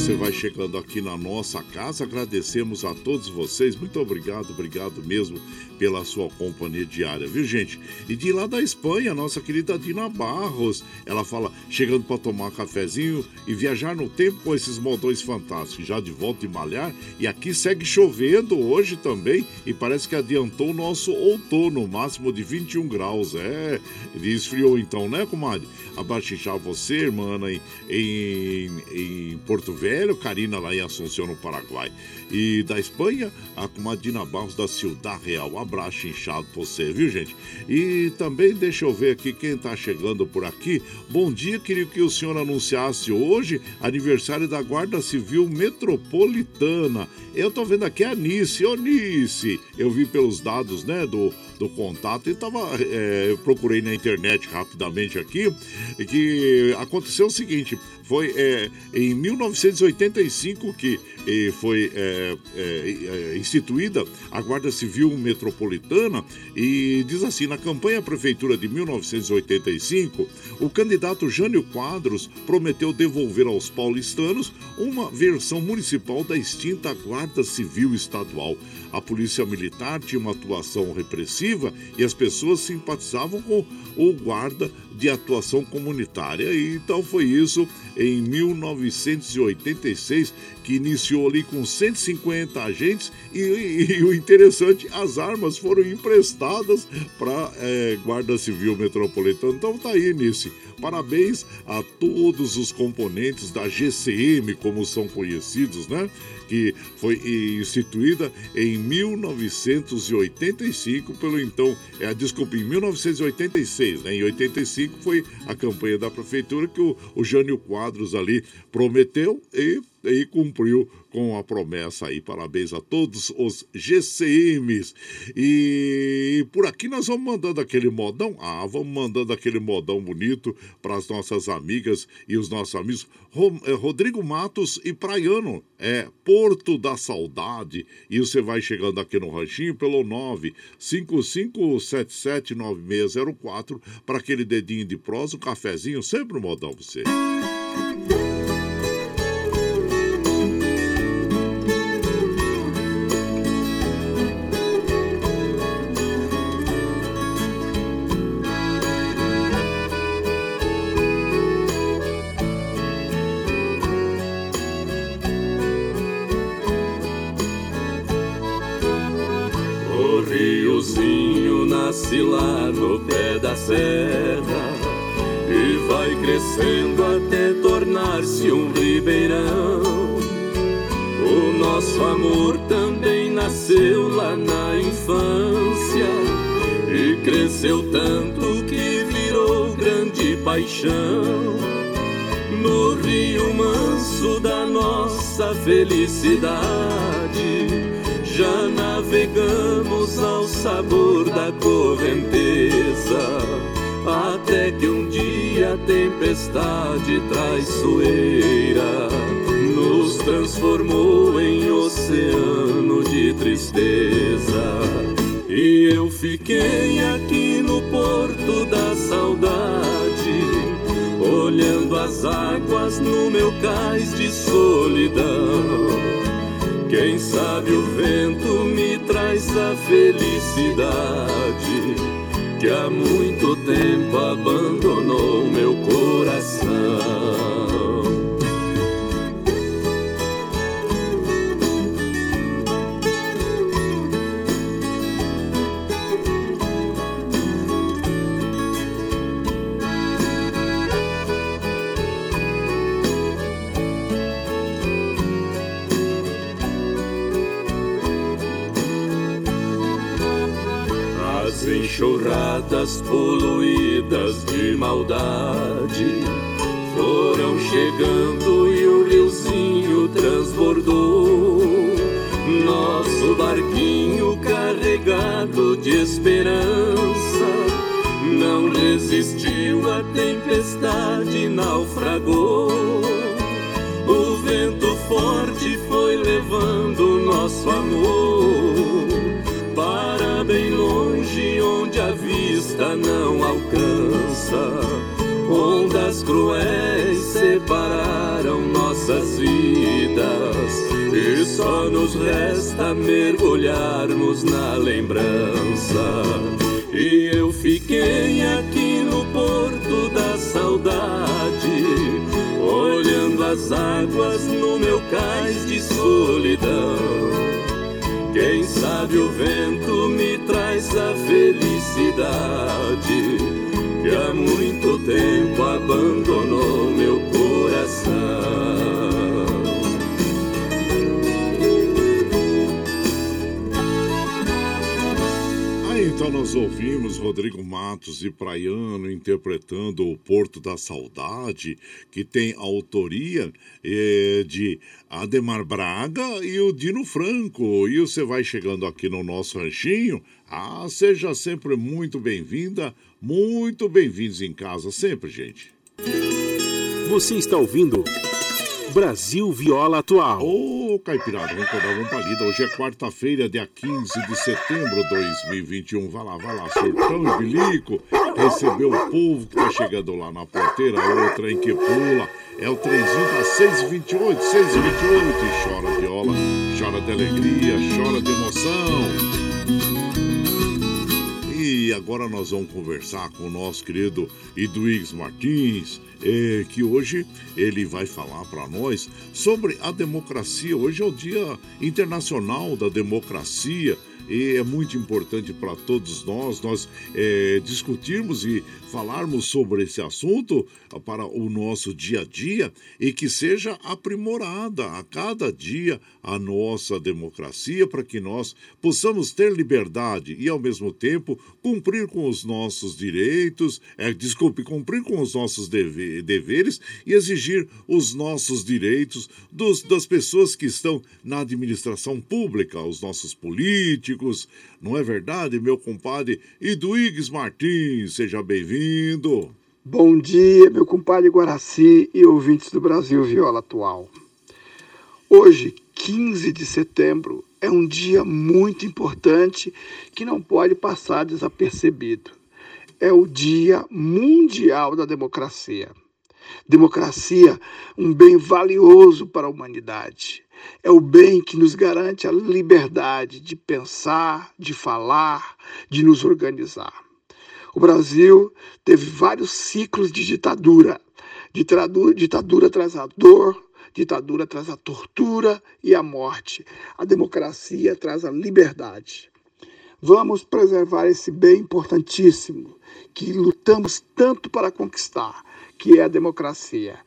Você vai chegando aqui na nossa casa. Agradecemos a todos vocês. Muito obrigado, obrigado mesmo pela sua companhia diária, viu, gente? E de lá da Espanha, nossa querida Dina Barros. Ela fala, chegando para tomar um cafezinho e viajar no tempo com esses modões fantásticos. Já de volta de malhar. E aqui segue chovendo hoje também. E parece que adiantou o nosso outono, máximo de 21 graus. É, esfriou então, né, comadre? Abaixar você, irmã, em, em, em Porto Velho, Karina lá em Assunção, no Paraguai. E da Espanha, a comadina Barros da Ciudad Real. Abraço inchado pra você, viu, gente? E também deixa eu ver aqui quem tá chegando por aqui. Bom dia, queria que o senhor anunciasse hoje aniversário da Guarda Civil Metropolitana. Eu tô vendo aqui a Nice. Ô, Nice! Eu vi pelos dados, né, do, do contato e tava, é, eu procurei na internet rapidamente aqui, que aconteceu o seguinte, foi é, em 1985 que eh, foi é, é, instituída a Guarda Civil Metropolitana e diz assim: na campanha à Prefeitura de 1985, o candidato Jânio Quadros prometeu devolver aos paulistanos uma versão municipal da extinta Guarda Civil Estadual. A Polícia Militar tinha uma atuação repressiva e as pessoas simpatizavam com o guarda de atuação comunitária. E então foi isso em 1986 que iniciou ali com 150 agentes e, e, e o interessante, as armas foram emprestadas para é, Guarda Civil Metropolitana. Então tá aí, Nice. Parabéns a todos os componentes da GCM, como são conhecidos, né? que foi instituída em 1985 pelo então, é, desculpe, em 1986, né? Em 85 foi a campanha da prefeitura que o, o Jânio Quadros ali prometeu e e cumpriu com a promessa aí. Parabéns a todos os GCMs. E por aqui nós vamos mandando aquele modão. Ah, vamos mandando aquele modão bonito para as nossas amigas e os nossos amigos. Eh, Rodrigo Matos e Praiano. É Porto da Saudade. E você vai chegando aqui no Ranchinho pelo 955779604 para aquele dedinho de prosa, um cafezinho, sempre um modão pra você. Felicidade já navegamos ao sabor da correnteza até que um dia a tempestade traiçoeira nos transformou em oceano de tristeza. E eu fiquei aqui no porto da saudade, olhando as águas no meu cais de solidão. Traz a felicidade que há muito tempo abandonou longe onde a vista não alcança. Ondas cruéis separaram nossas vidas e só nos resta mergulharmos na lembrança. E eu fiquei aqui no porto da saudade, olhando as águas no meu cais de solidão sabe o vento me traz a felicidade que há muito tempo abandonou meu coração. Então nós ouvimos Rodrigo Matos e Praiano interpretando o Porto da Saudade, que tem autoria eh, de Ademar Braga e o Dino Franco. E você vai chegando aqui no nosso ranchinho. Ah, seja sempre muito bem-vinda, muito bem-vindos em casa, sempre, gente. Você está ouvindo. Brasil Viola Atual. Ô, oh, Caipirada, vamos dar uma palida. Hoje é quarta-feira, dia 15 de setembro de 2021. Vai lá, vai lá, surtão e bilico. Recebeu o povo que tá chegando lá na porteira, outra em que pula. É o trenzinho da 628, 628. E chora viola, chora de alegria, chora de emoção. E agora nós vamos conversar com o nosso querido Iduígues Martins é, que hoje ele vai falar para nós sobre a democracia. Hoje é o Dia Internacional da Democracia e é muito importante para todos nós nós é, discutirmos e falarmos sobre esse assunto para o nosso dia a dia e que seja aprimorada a cada dia a nossa democracia para que nós possamos ter liberdade e ao mesmo tempo cumprir com os nossos direitos, é, desculpe, cumprir com os nossos deve, deveres e exigir os nossos direitos dos, das pessoas que estão na administração pública, os nossos políticos, não é verdade, meu compadre Iduígues Martins? Seja bem-vindo. Bom dia, meu compadre Guaraci e ouvintes do Brasil Viola Atual. Hoje, 15 de setembro, é um dia muito importante que não pode passar desapercebido. É o Dia Mundial da Democracia. Democracia, um bem valioso para a humanidade. É o bem que nos garante a liberdade de pensar, de falar, de nos organizar. O Brasil teve vários ciclos de ditadura. Ditadura, ditadura traz a dor, ditadura traz a tortura e a morte. A democracia traz a liberdade. Vamos preservar esse bem importantíssimo que lutamos tanto para conquistar, que é a democracia.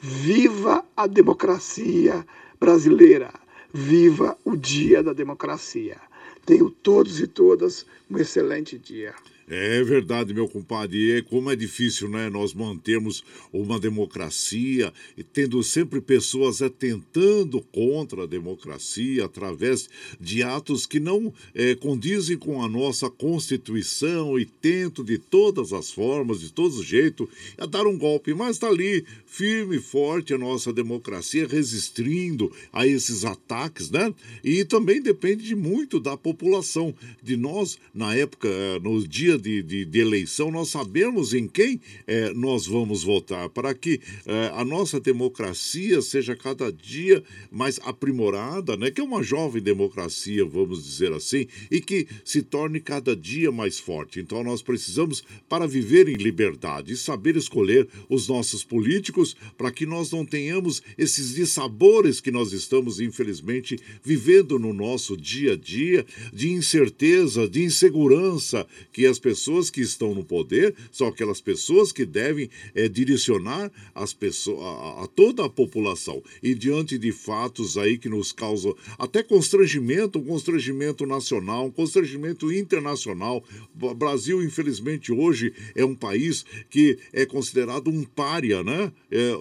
Viva a democracia brasileira! Viva o Dia da Democracia! Tenham todos e todas um excelente dia. É verdade, meu compadre. E é como é difícil, né? Nós mantermos uma democracia e tendo sempre pessoas atentando contra a democracia através de atos que não é, condizem com a nossa Constituição e tentam de todas as formas, de todos os jeitos, a dar um golpe. Mas está ali, firme e forte a nossa democracia, resistindo a esses ataques, né? E também depende muito da população, de nós, na época, eh, no de, de, de eleição, nós sabemos em quem é, nós vamos votar, para que é, a nossa democracia seja cada dia mais aprimorada, né? que é uma jovem democracia, vamos dizer assim, e que se torne cada dia mais forte. Então nós precisamos, para viver em liberdade, saber escolher os nossos políticos para que nós não tenhamos esses dissabores que nós estamos, infelizmente, vivendo no nosso dia a dia, de incerteza, de insegurança, que as pessoas que estão no poder são aquelas pessoas que devem é, direcionar as pessoas, a, a, toda a população. E diante de fatos aí que nos causam até constrangimento, um constrangimento nacional, um constrangimento internacional. O Brasil, infelizmente, hoje é um país que é considerado um pária, né? É,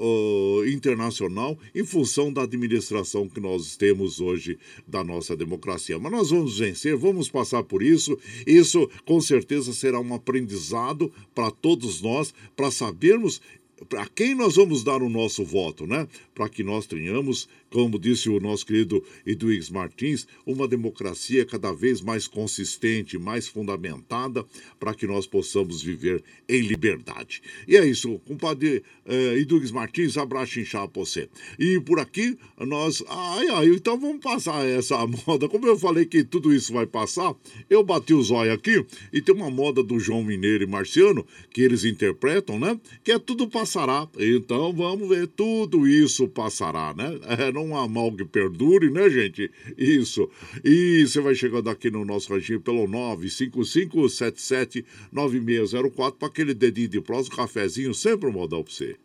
internacional em função da administração que nós temos hoje da nossa democracia. Mas nós vamos vencer, vamos passar por isso. Isso com certeza será um aprendizado para todos nós, para sabermos para quem nós vamos dar o nosso voto, né? Para que nós tenhamos como disse o nosso querido Eduígues Martins, uma democracia cada vez mais consistente, mais fundamentada, para que nós possamos viver em liberdade. E é isso, compadre eh, Eduígues Martins, abraço inchado para você. E por aqui, nós. Ai, ai, então vamos passar essa moda. Como eu falei que tudo isso vai passar, eu bati o zóio aqui e tem uma moda do João Mineiro e Marciano, que eles interpretam, né? Que é tudo passará. Então vamos ver, tudo isso passará, né? É, não há mal que perdure, né, gente? Isso. E você vai chegando aqui no nosso ranchinho pelo 955779604 para aquele dedinho de prosa, um cafezinho, sempre um modal para você.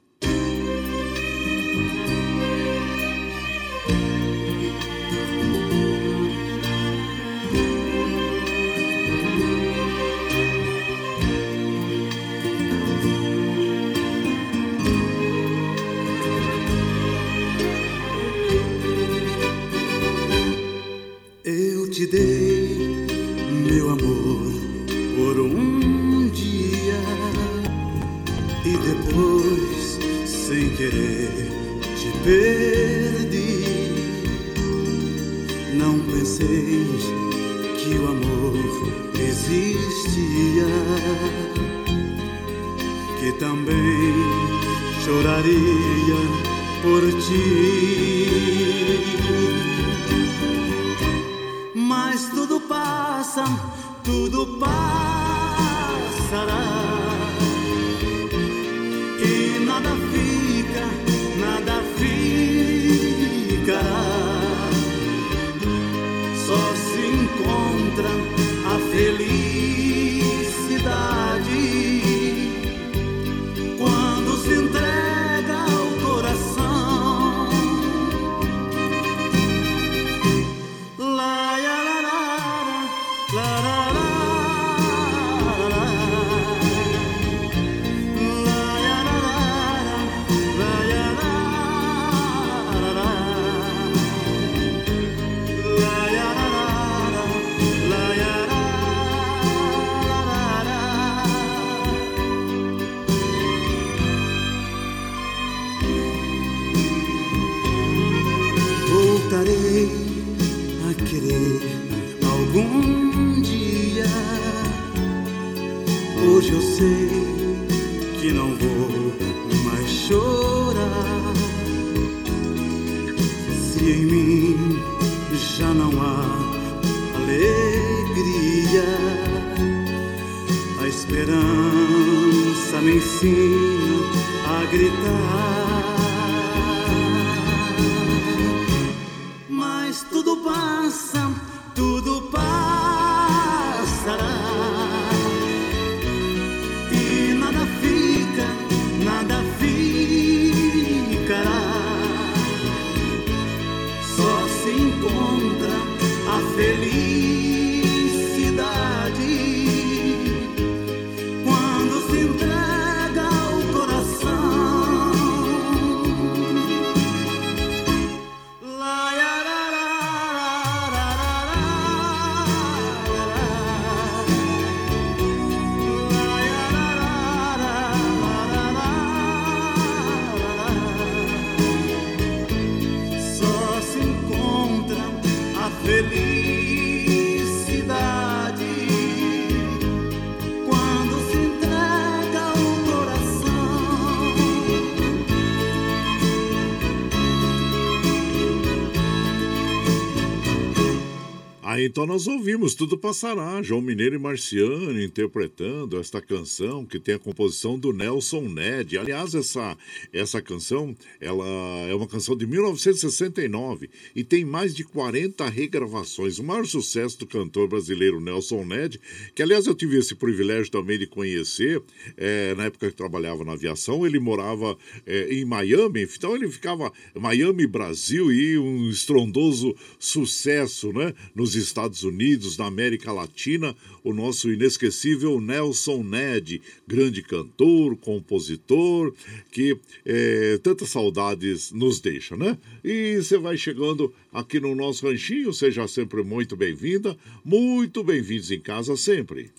Então nós ouvimos Tudo Passará, João Mineiro e Marciano interpretando esta canção que tem a composição do Nelson Ned. Aliás, essa, essa canção ela é uma canção de 1969 e tem mais de 40 regravações. O maior sucesso do cantor brasileiro Nelson Ned, que aliás eu tive esse privilégio também de conhecer é, na época que trabalhava na aviação. Ele morava é, em Miami, então ele ficava Miami, Brasil e um estrondoso sucesso né, nos Estados Unidos, na América Latina, o nosso inesquecível Nelson Ned, grande cantor, compositor, que é, tantas saudades nos deixa, né? E você vai chegando aqui no nosso ranchinho, seja sempre muito bem-vinda, muito bem-vindos em casa sempre.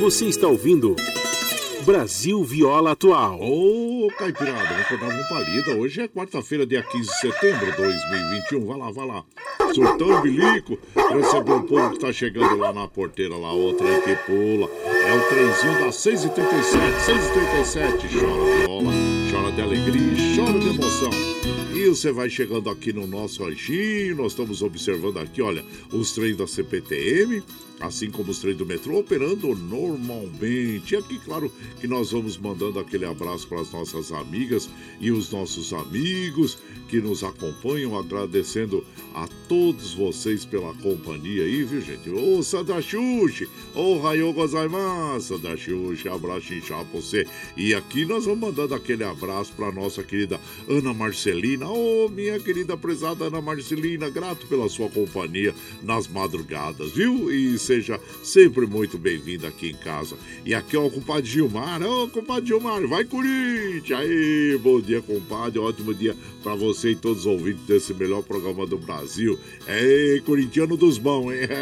Você está ouvindo Brasil Viola Atual. Ô, oh, Caipirada, vamos acordar uma palida. Hoje é quarta-feira, dia 15 de setembro de 2021. Vai lá, vai lá. Surtão bilico, receber o povo que tá chegando lá na porteira, lá, o trem que pula. É o trenzinho das 6h37, 6h37. Chora viola, chora de alegria, chora de emoção. E você vai chegando aqui no nosso ranchinho, nós estamos observando aqui, olha, os trens da CPTM, assim como os trens do metrô operando normalmente. E aqui, claro, que nós vamos mandando aquele abraço para as nossas amigas e os nossos amigos que nos acompanham, agradecendo a todos vocês pela companhia aí, viu, gente? Ô, Xuxi, ô, Raio Gozaimasu, Xuxi, abraço inchado pra você. E aqui nós vamos mandando aquele abraço para nossa querida Ana Marcelina, ô, minha querida prezada Ana Marcelina, grato pela sua companhia nas madrugadas, viu? E seja sempre muito bem-vinda aqui em casa. E aqui, ó, o compadre Gilmar. Ô, compadre Gilmar, vai Corinthians! Aí, bom dia, compadre. Ótimo dia para você e todos os ouvintes desse melhor programa do Brasil. É, corintiano dos bons, hein?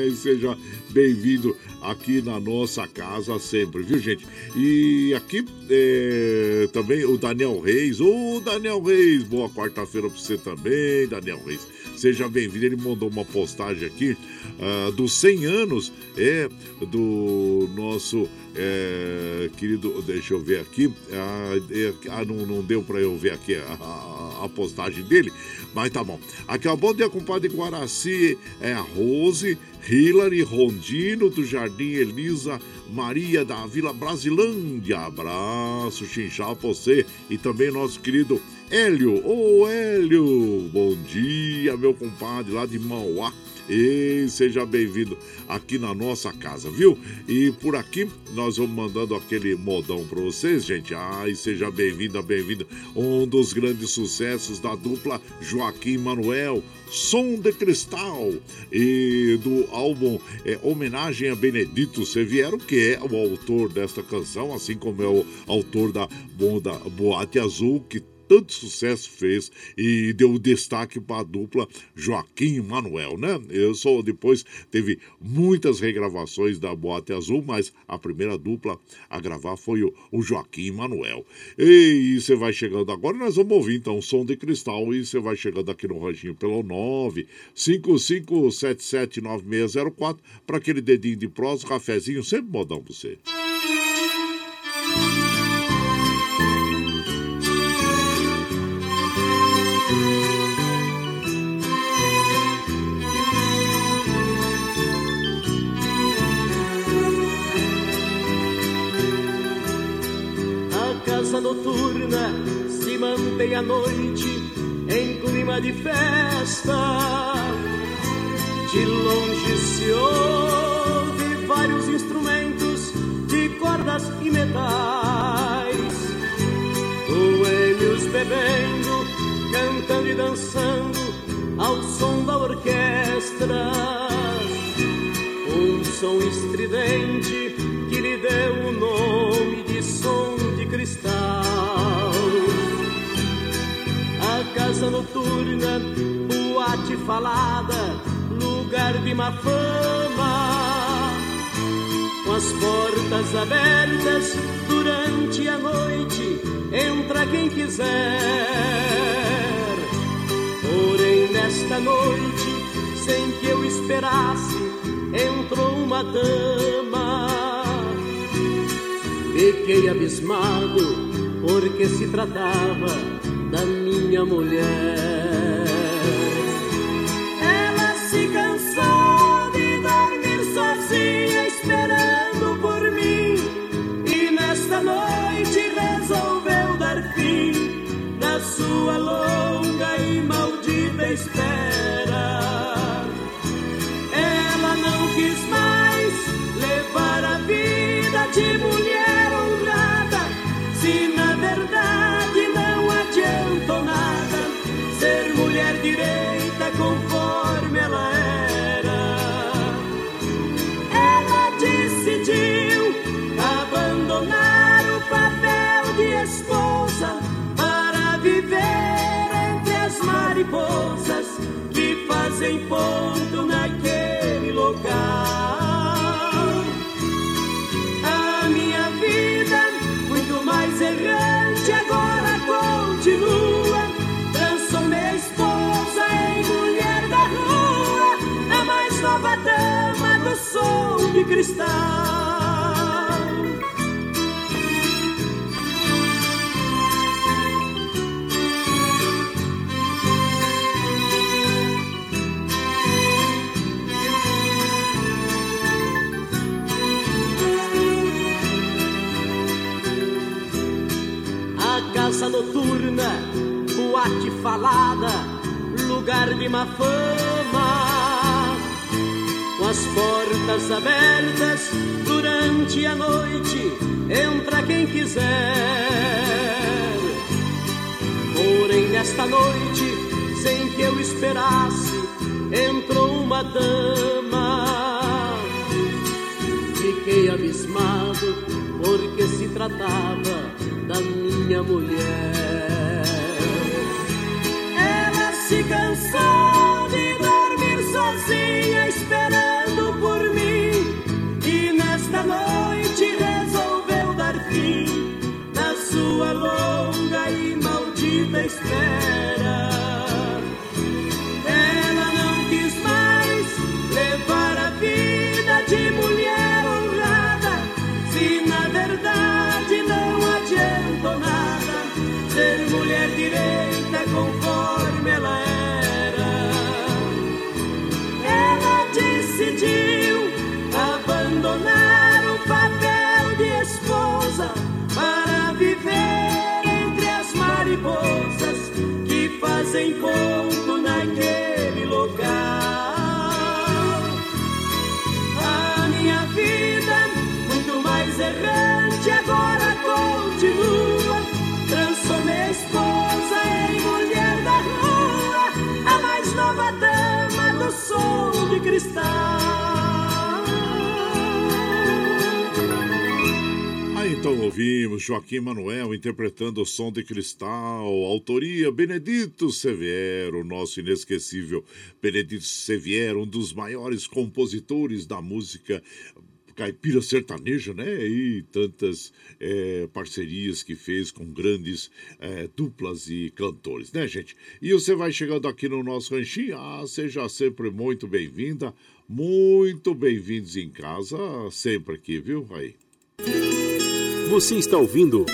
É, seja bem-vindo aqui na nossa casa sempre, viu, gente? E aqui é, também o Daniel Reis. Ô, Daniel Reis, boa quarta-feira para você também, Daniel Reis. Seja bem-vindo. Ele mandou uma postagem aqui uh, dos 100 anos é, do nosso é, querido. Deixa eu ver aqui. Ah, é, ah não, não deu para eu ver aqui a, a, postagem dele, mas tá bom. Aqui, ó, bom dia, compadre Guaraci. É a Rose, Hilary, Rondino do Jardim Elisa Maria da Vila Brasilândia. Abraço, chinchal pra você e também nosso querido Hélio. Ô, Hélio, bom dia, meu compadre lá de Mauá. E seja bem-vindo aqui na nossa casa, viu? E por aqui nós vamos mandando aquele modão para vocês, gente. Ai, seja bem-vinda, bem-vinda. Um dos grandes sucessos da dupla Joaquim Manuel, Som de Cristal. E do álbum é, Homenagem a Benedito Seviero, que é o autor desta canção, assim como é o autor da, da Boate Azul, que tanto sucesso fez e deu destaque para a dupla Joaquim e Manuel, né? Eu só depois teve muitas regravações da Boate Azul, mas a primeira dupla a gravar foi o, o Joaquim e Manuel. E você vai chegando agora, nós vamos ouvir então o som de cristal e você vai chegando aqui no ranchinho pelo 955779604 para aquele dedinho de prosa, cafezinho, sempre modão para você. Noturna se mantém à noite em clima de festa. De longe se ouve vários instrumentos de cordas e metais. Boêmios bebendo, cantando e dançando ao som da orquestra. Um som estridente que lhe deu o nome de som cristal. A casa noturna, boate falada, lugar de má fama. Com as portas abertas durante a noite, entra quem quiser. Porém, nesta noite, sem que eu esperasse, entrou uma dama Fiquei abismado porque se tratava da minha mulher. Ela se cansou de dormir sozinha esperando por mim e nesta noite resolveu dar fim da sua longa e maldita espera. A casa noturna, boate falada, lugar de fama. Portas abertas durante a noite, entra quem quiser. Porém, nesta noite, sem que eu esperasse, entrou uma dama. Fiquei abismado, porque se tratava da minha mulher. Maldita de cristal. Ah, então ouvimos Joaquim Manuel interpretando o som de cristal, autoria Benedito Severo, nosso inesquecível Benedito Severo, um dos maiores compositores da música caipira sertaneja, né? E tantas é, parcerias que fez com grandes é, duplas e cantores, né, gente? E você vai chegando aqui no nosso ranchinho, ah, seja sempre muito bem-vinda, muito bem-vindos em casa, sempre aqui, viu? Aí. Você está ouvindo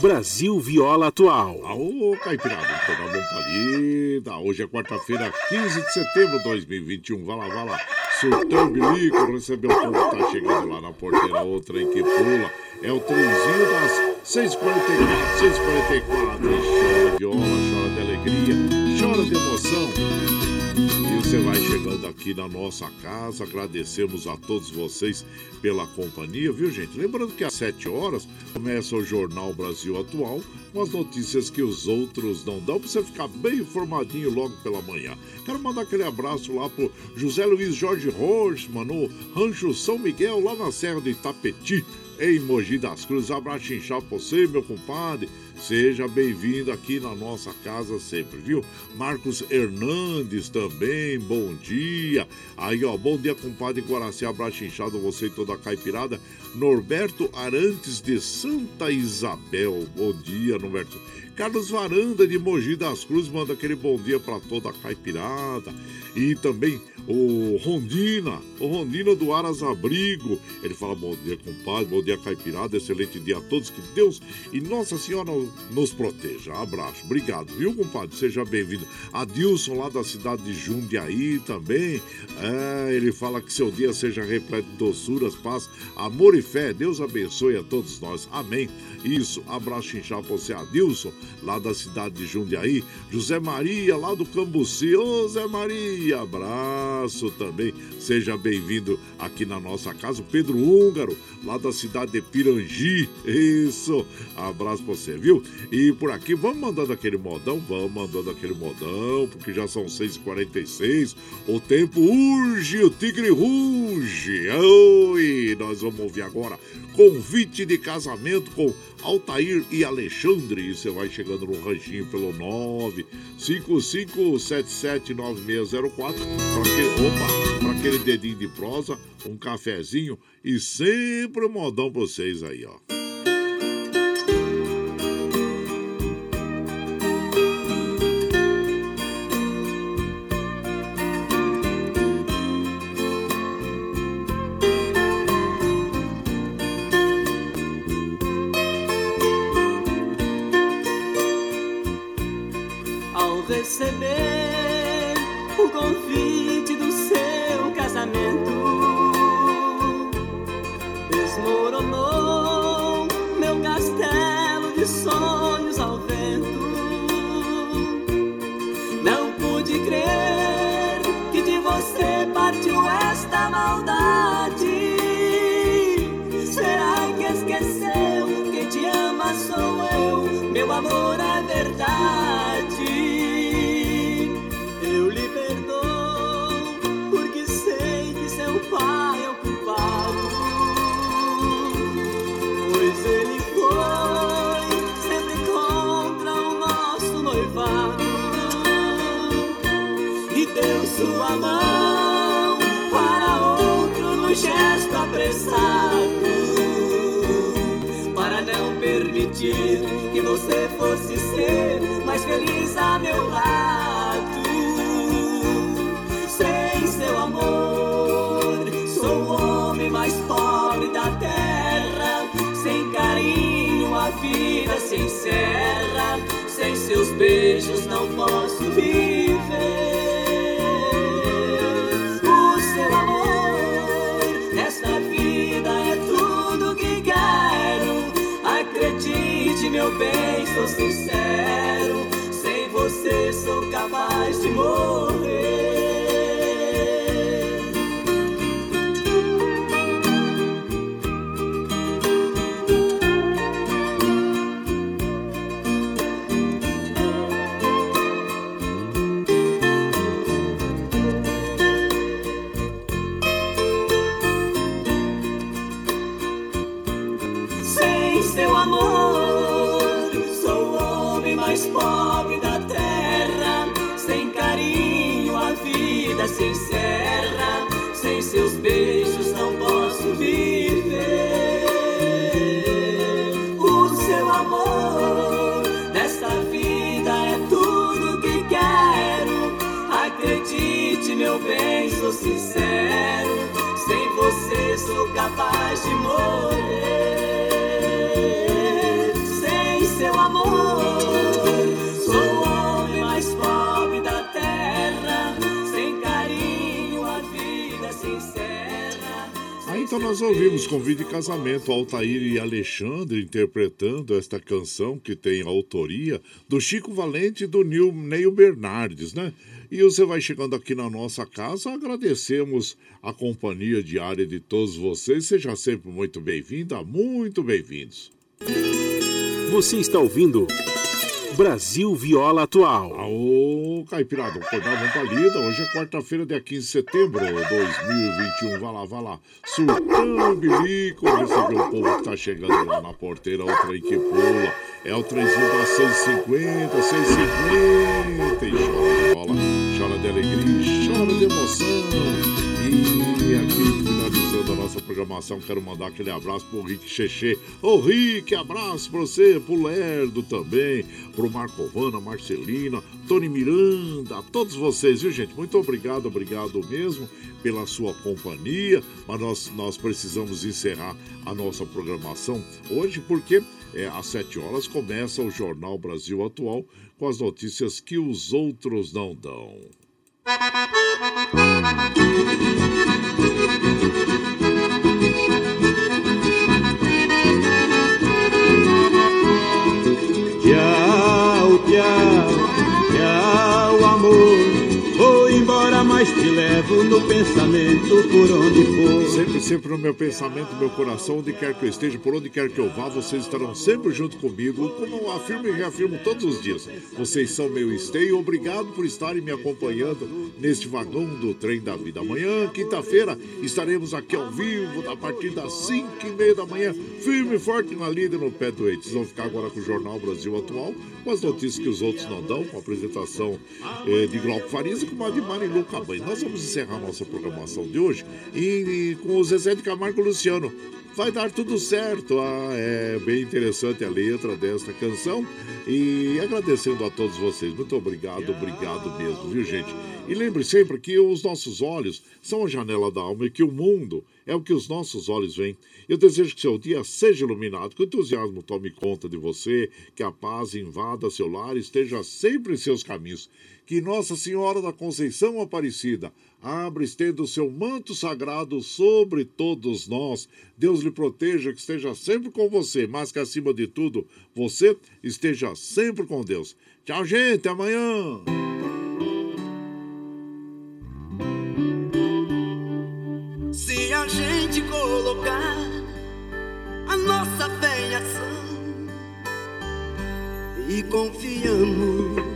Brasil Viola Atual. Aô, Caipirada, toda bom palida. Hoje é quarta-feira, 15 de setembro de 2021. Vai lá, vai lá. Surtão Bilico, recebeu o povo tá chegando lá na porteira. Outra aí que pula. É o trenzinho das 6h44, 6h44. Chora de viola, chora de alegria, chora de emoção. Você vai chegando aqui na nossa casa. Agradecemos a todos vocês pela companhia, viu, gente? Lembrando que às 7 horas começa o Jornal Brasil Atual, com as notícias que os outros não dão, pra você ficar bem informadinho logo pela manhã. Quero mandar aquele abraço lá pro José Luiz Jorge Rochman, no Rancho São Miguel, lá na Serra do Itapeti em Mogi das Cruzes. Abraço inchado pra você, meu compadre. Seja bem-vindo aqui na nossa casa sempre, viu? Marcos Hernandes também, bom dia. Aí, ó, bom dia, compadre Guaraci. Abraço inchado a você e toda a caipirada. Norberto Arantes de Santa Isabel. Bom dia, Norberto. Carlos Varanda de Mogi das Cruzes manda aquele bom dia para toda a caipirada. E também o Rondina, o Rondina do Aras Abrigo. Ele fala bom dia, compadre, bom dia, Caipirada. Excelente dia a todos. Que Deus e Nossa Senhora nos proteja. Abraço. Obrigado, viu, compadre? Seja bem-vindo. Adilson, lá da cidade de Jundiaí também. É, ele fala que seu dia seja repleto de doçuras, paz, amor e fé. Deus abençoe a todos nós. Amém. Isso, abraço inchado para você, Adilson, lá da cidade de Jundiaí. José Maria, lá do Cambuci. Ô, Zé Maria, abraço também. Seja bem-vindo aqui na nossa casa. Pedro Húngaro, lá da cidade de Pirangi. Isso, abraço para você, viu? E por aqui, vamos mandando aquele modão, vamos mandando aquele modão, porque já são 6h46. O tempo urge, o tigre ruge. Oi, nós vamos ouvir agora convite de casamento com Altair e Alexandre. Você vai chegando no ranchinho pelo 955779604 para aquele, para aquele dedinho de prosa, um cafezinho e sempre um modão para vocês aí, ó. feliz a meu lado. Sem seu amor, sou o homem mais pobre da terra. Sem carinho, a vida se encerra. Sem seus beijos, não posso viver. O seu amor, nesta vida é tudo que quero. Acredite, meu bem, sou sincero sou capaz de morrer. Convite de casamento Altair e Alexandre interpretando esta canção que tem a autoria do Chico Valente e do Neil Bernardes, né? E você vai chegando aqui na nossa casa, agradecemos a companhia diária de todos vocês. Seja sempre muito bem-vinda, muito bem-vindos. Você está ouvindo Brasil Viola Atual. Aô, Caipirada, acordar, vamos pra lida. Hoje é quarta-feira, dia 15 de setembro de 2021. Vai lá, vai lá. Surtando bilico, receber o povo que tá chegando lá na porteira. O trem que pula. É o trenzinho da 650, 650. E chora de bola, chora de alegria, chora de emoção. E aqui finalizando começando a nossa programação, quero mandar aquele abraço pro Rick Cheche. Ô Rick, abraço pra você, pro Lerdo também, pro Marcovana, Marcelina, Tony Miranda, a todos vocês, viu gente? Muito obrigado, obrigado mesmo pela sua companhia, mas nós, nós precisamos encerrar a nossa programação hoje porque é, às 7 horas começa o Jornal Brasil Atual com as notícias que os outros não dão. Levo no pensamento por onde for. Sempre, sempre no meu pensamento, no meu coração, onde quer que eu esteja, por onde quer que eu vá, vocês estarão sempre junto comigo, como afirmo e reafirmo todos os dias. Vocês são meu esteio, obrigado por estarem me acompanhando neste vagão do trem da vida. Amanhã, quinta-feira, estaremos aqui ao vivo, a partir das 5 e meia da manhã, firme e forte na lida no pé do eite. Vocês vão ficar agora com o Jornal Brasil Atual, com as notícias que os outros não dão, com a apresentação eh, de Glauco Farias e com a de Marilu Cabanha. Nós vamos encerrar nossa programação de hoje e, e com o Zezé de Camargo Luciano. Vai dar tudo certo. Ah, é bem interessante a letra desta canção. E agradecendo a todos vocês. Muito obrigado, obrigado mesmo, viu, gente? E lembre sempre que os nossos olhos são a janela da alma e que o mundo é o que os nossos olhos veem. Eu desejo que seu dia seja iluminado, que o entusiasmo tome conta de você, que a paz invada seu lar e esteja sempre em seus caminhos. Que Nossa Senhora da Conceição Aparecida abra estenda o seu manto sagrado sobre todos nós. Deus lhe proteja, que esteja sempre com você, mas que acima de tudo, você esteja sempre com Deus. Tchau, gente, amanhã. Se a gente colocar a nossa fé em ação e confiamos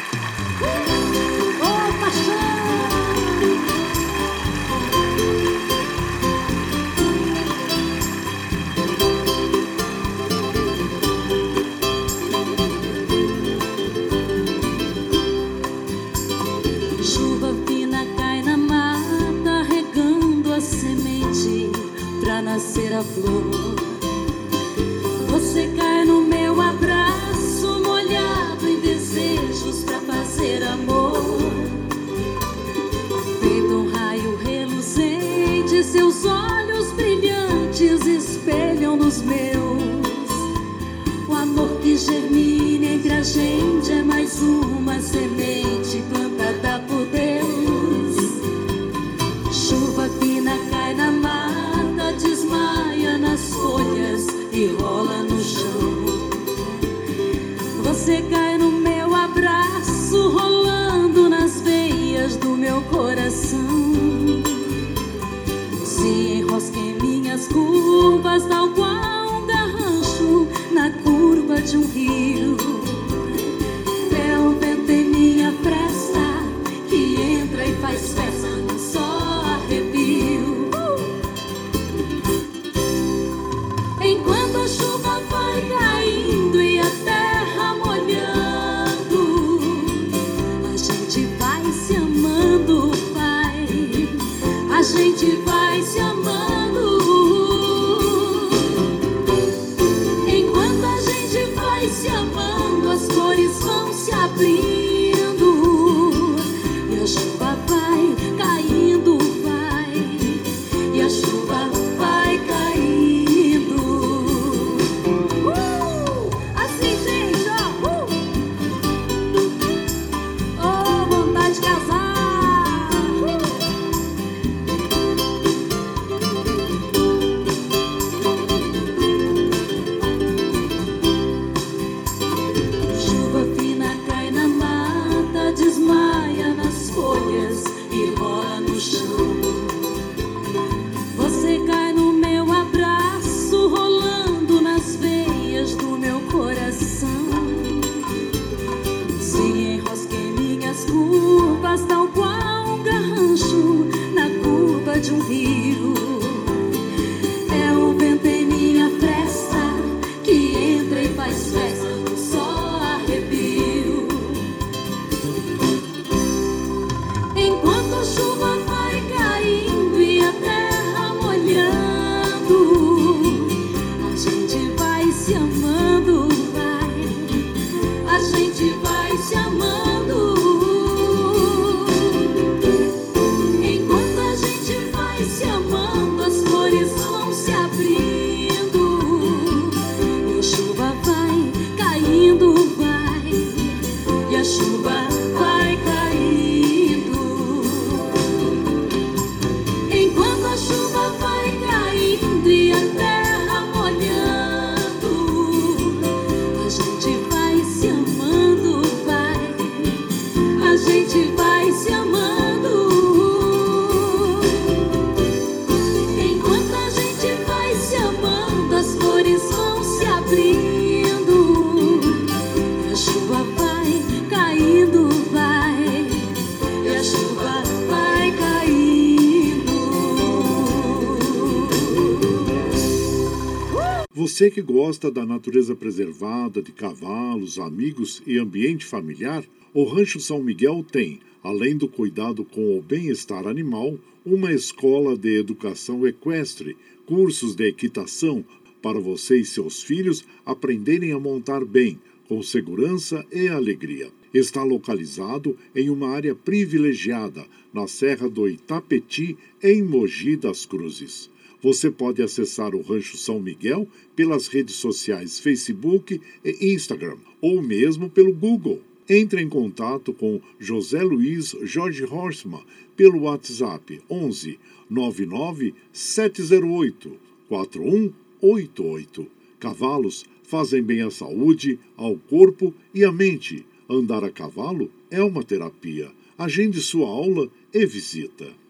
Você que gosta da natureza preservada, de cavalos, amigos e ambiente familiar, o Rancho São Miguel tem, além do cuidado com o bem-estar animal, uma escola de educação equestre, cursos de equitação para você e seus filhos aprenderem a montar bem, com segurança e alegria. Está localizado em uma área privilegiada, na Serra do Itapetí, em Mogi das Cruzes. Você pode acessar o Rancho São Miguel pelas redes sociais Facebook e Instagram, ou mesmo pelo Google. Entre em contato com José Luiz Jorge Horsman pelo WhatsApp 11 99 708 4188. Cavalos fazem bem à saúde, ao corpo e à mente. Andar a cavalo é uma terapia. Agende sua aula e visita.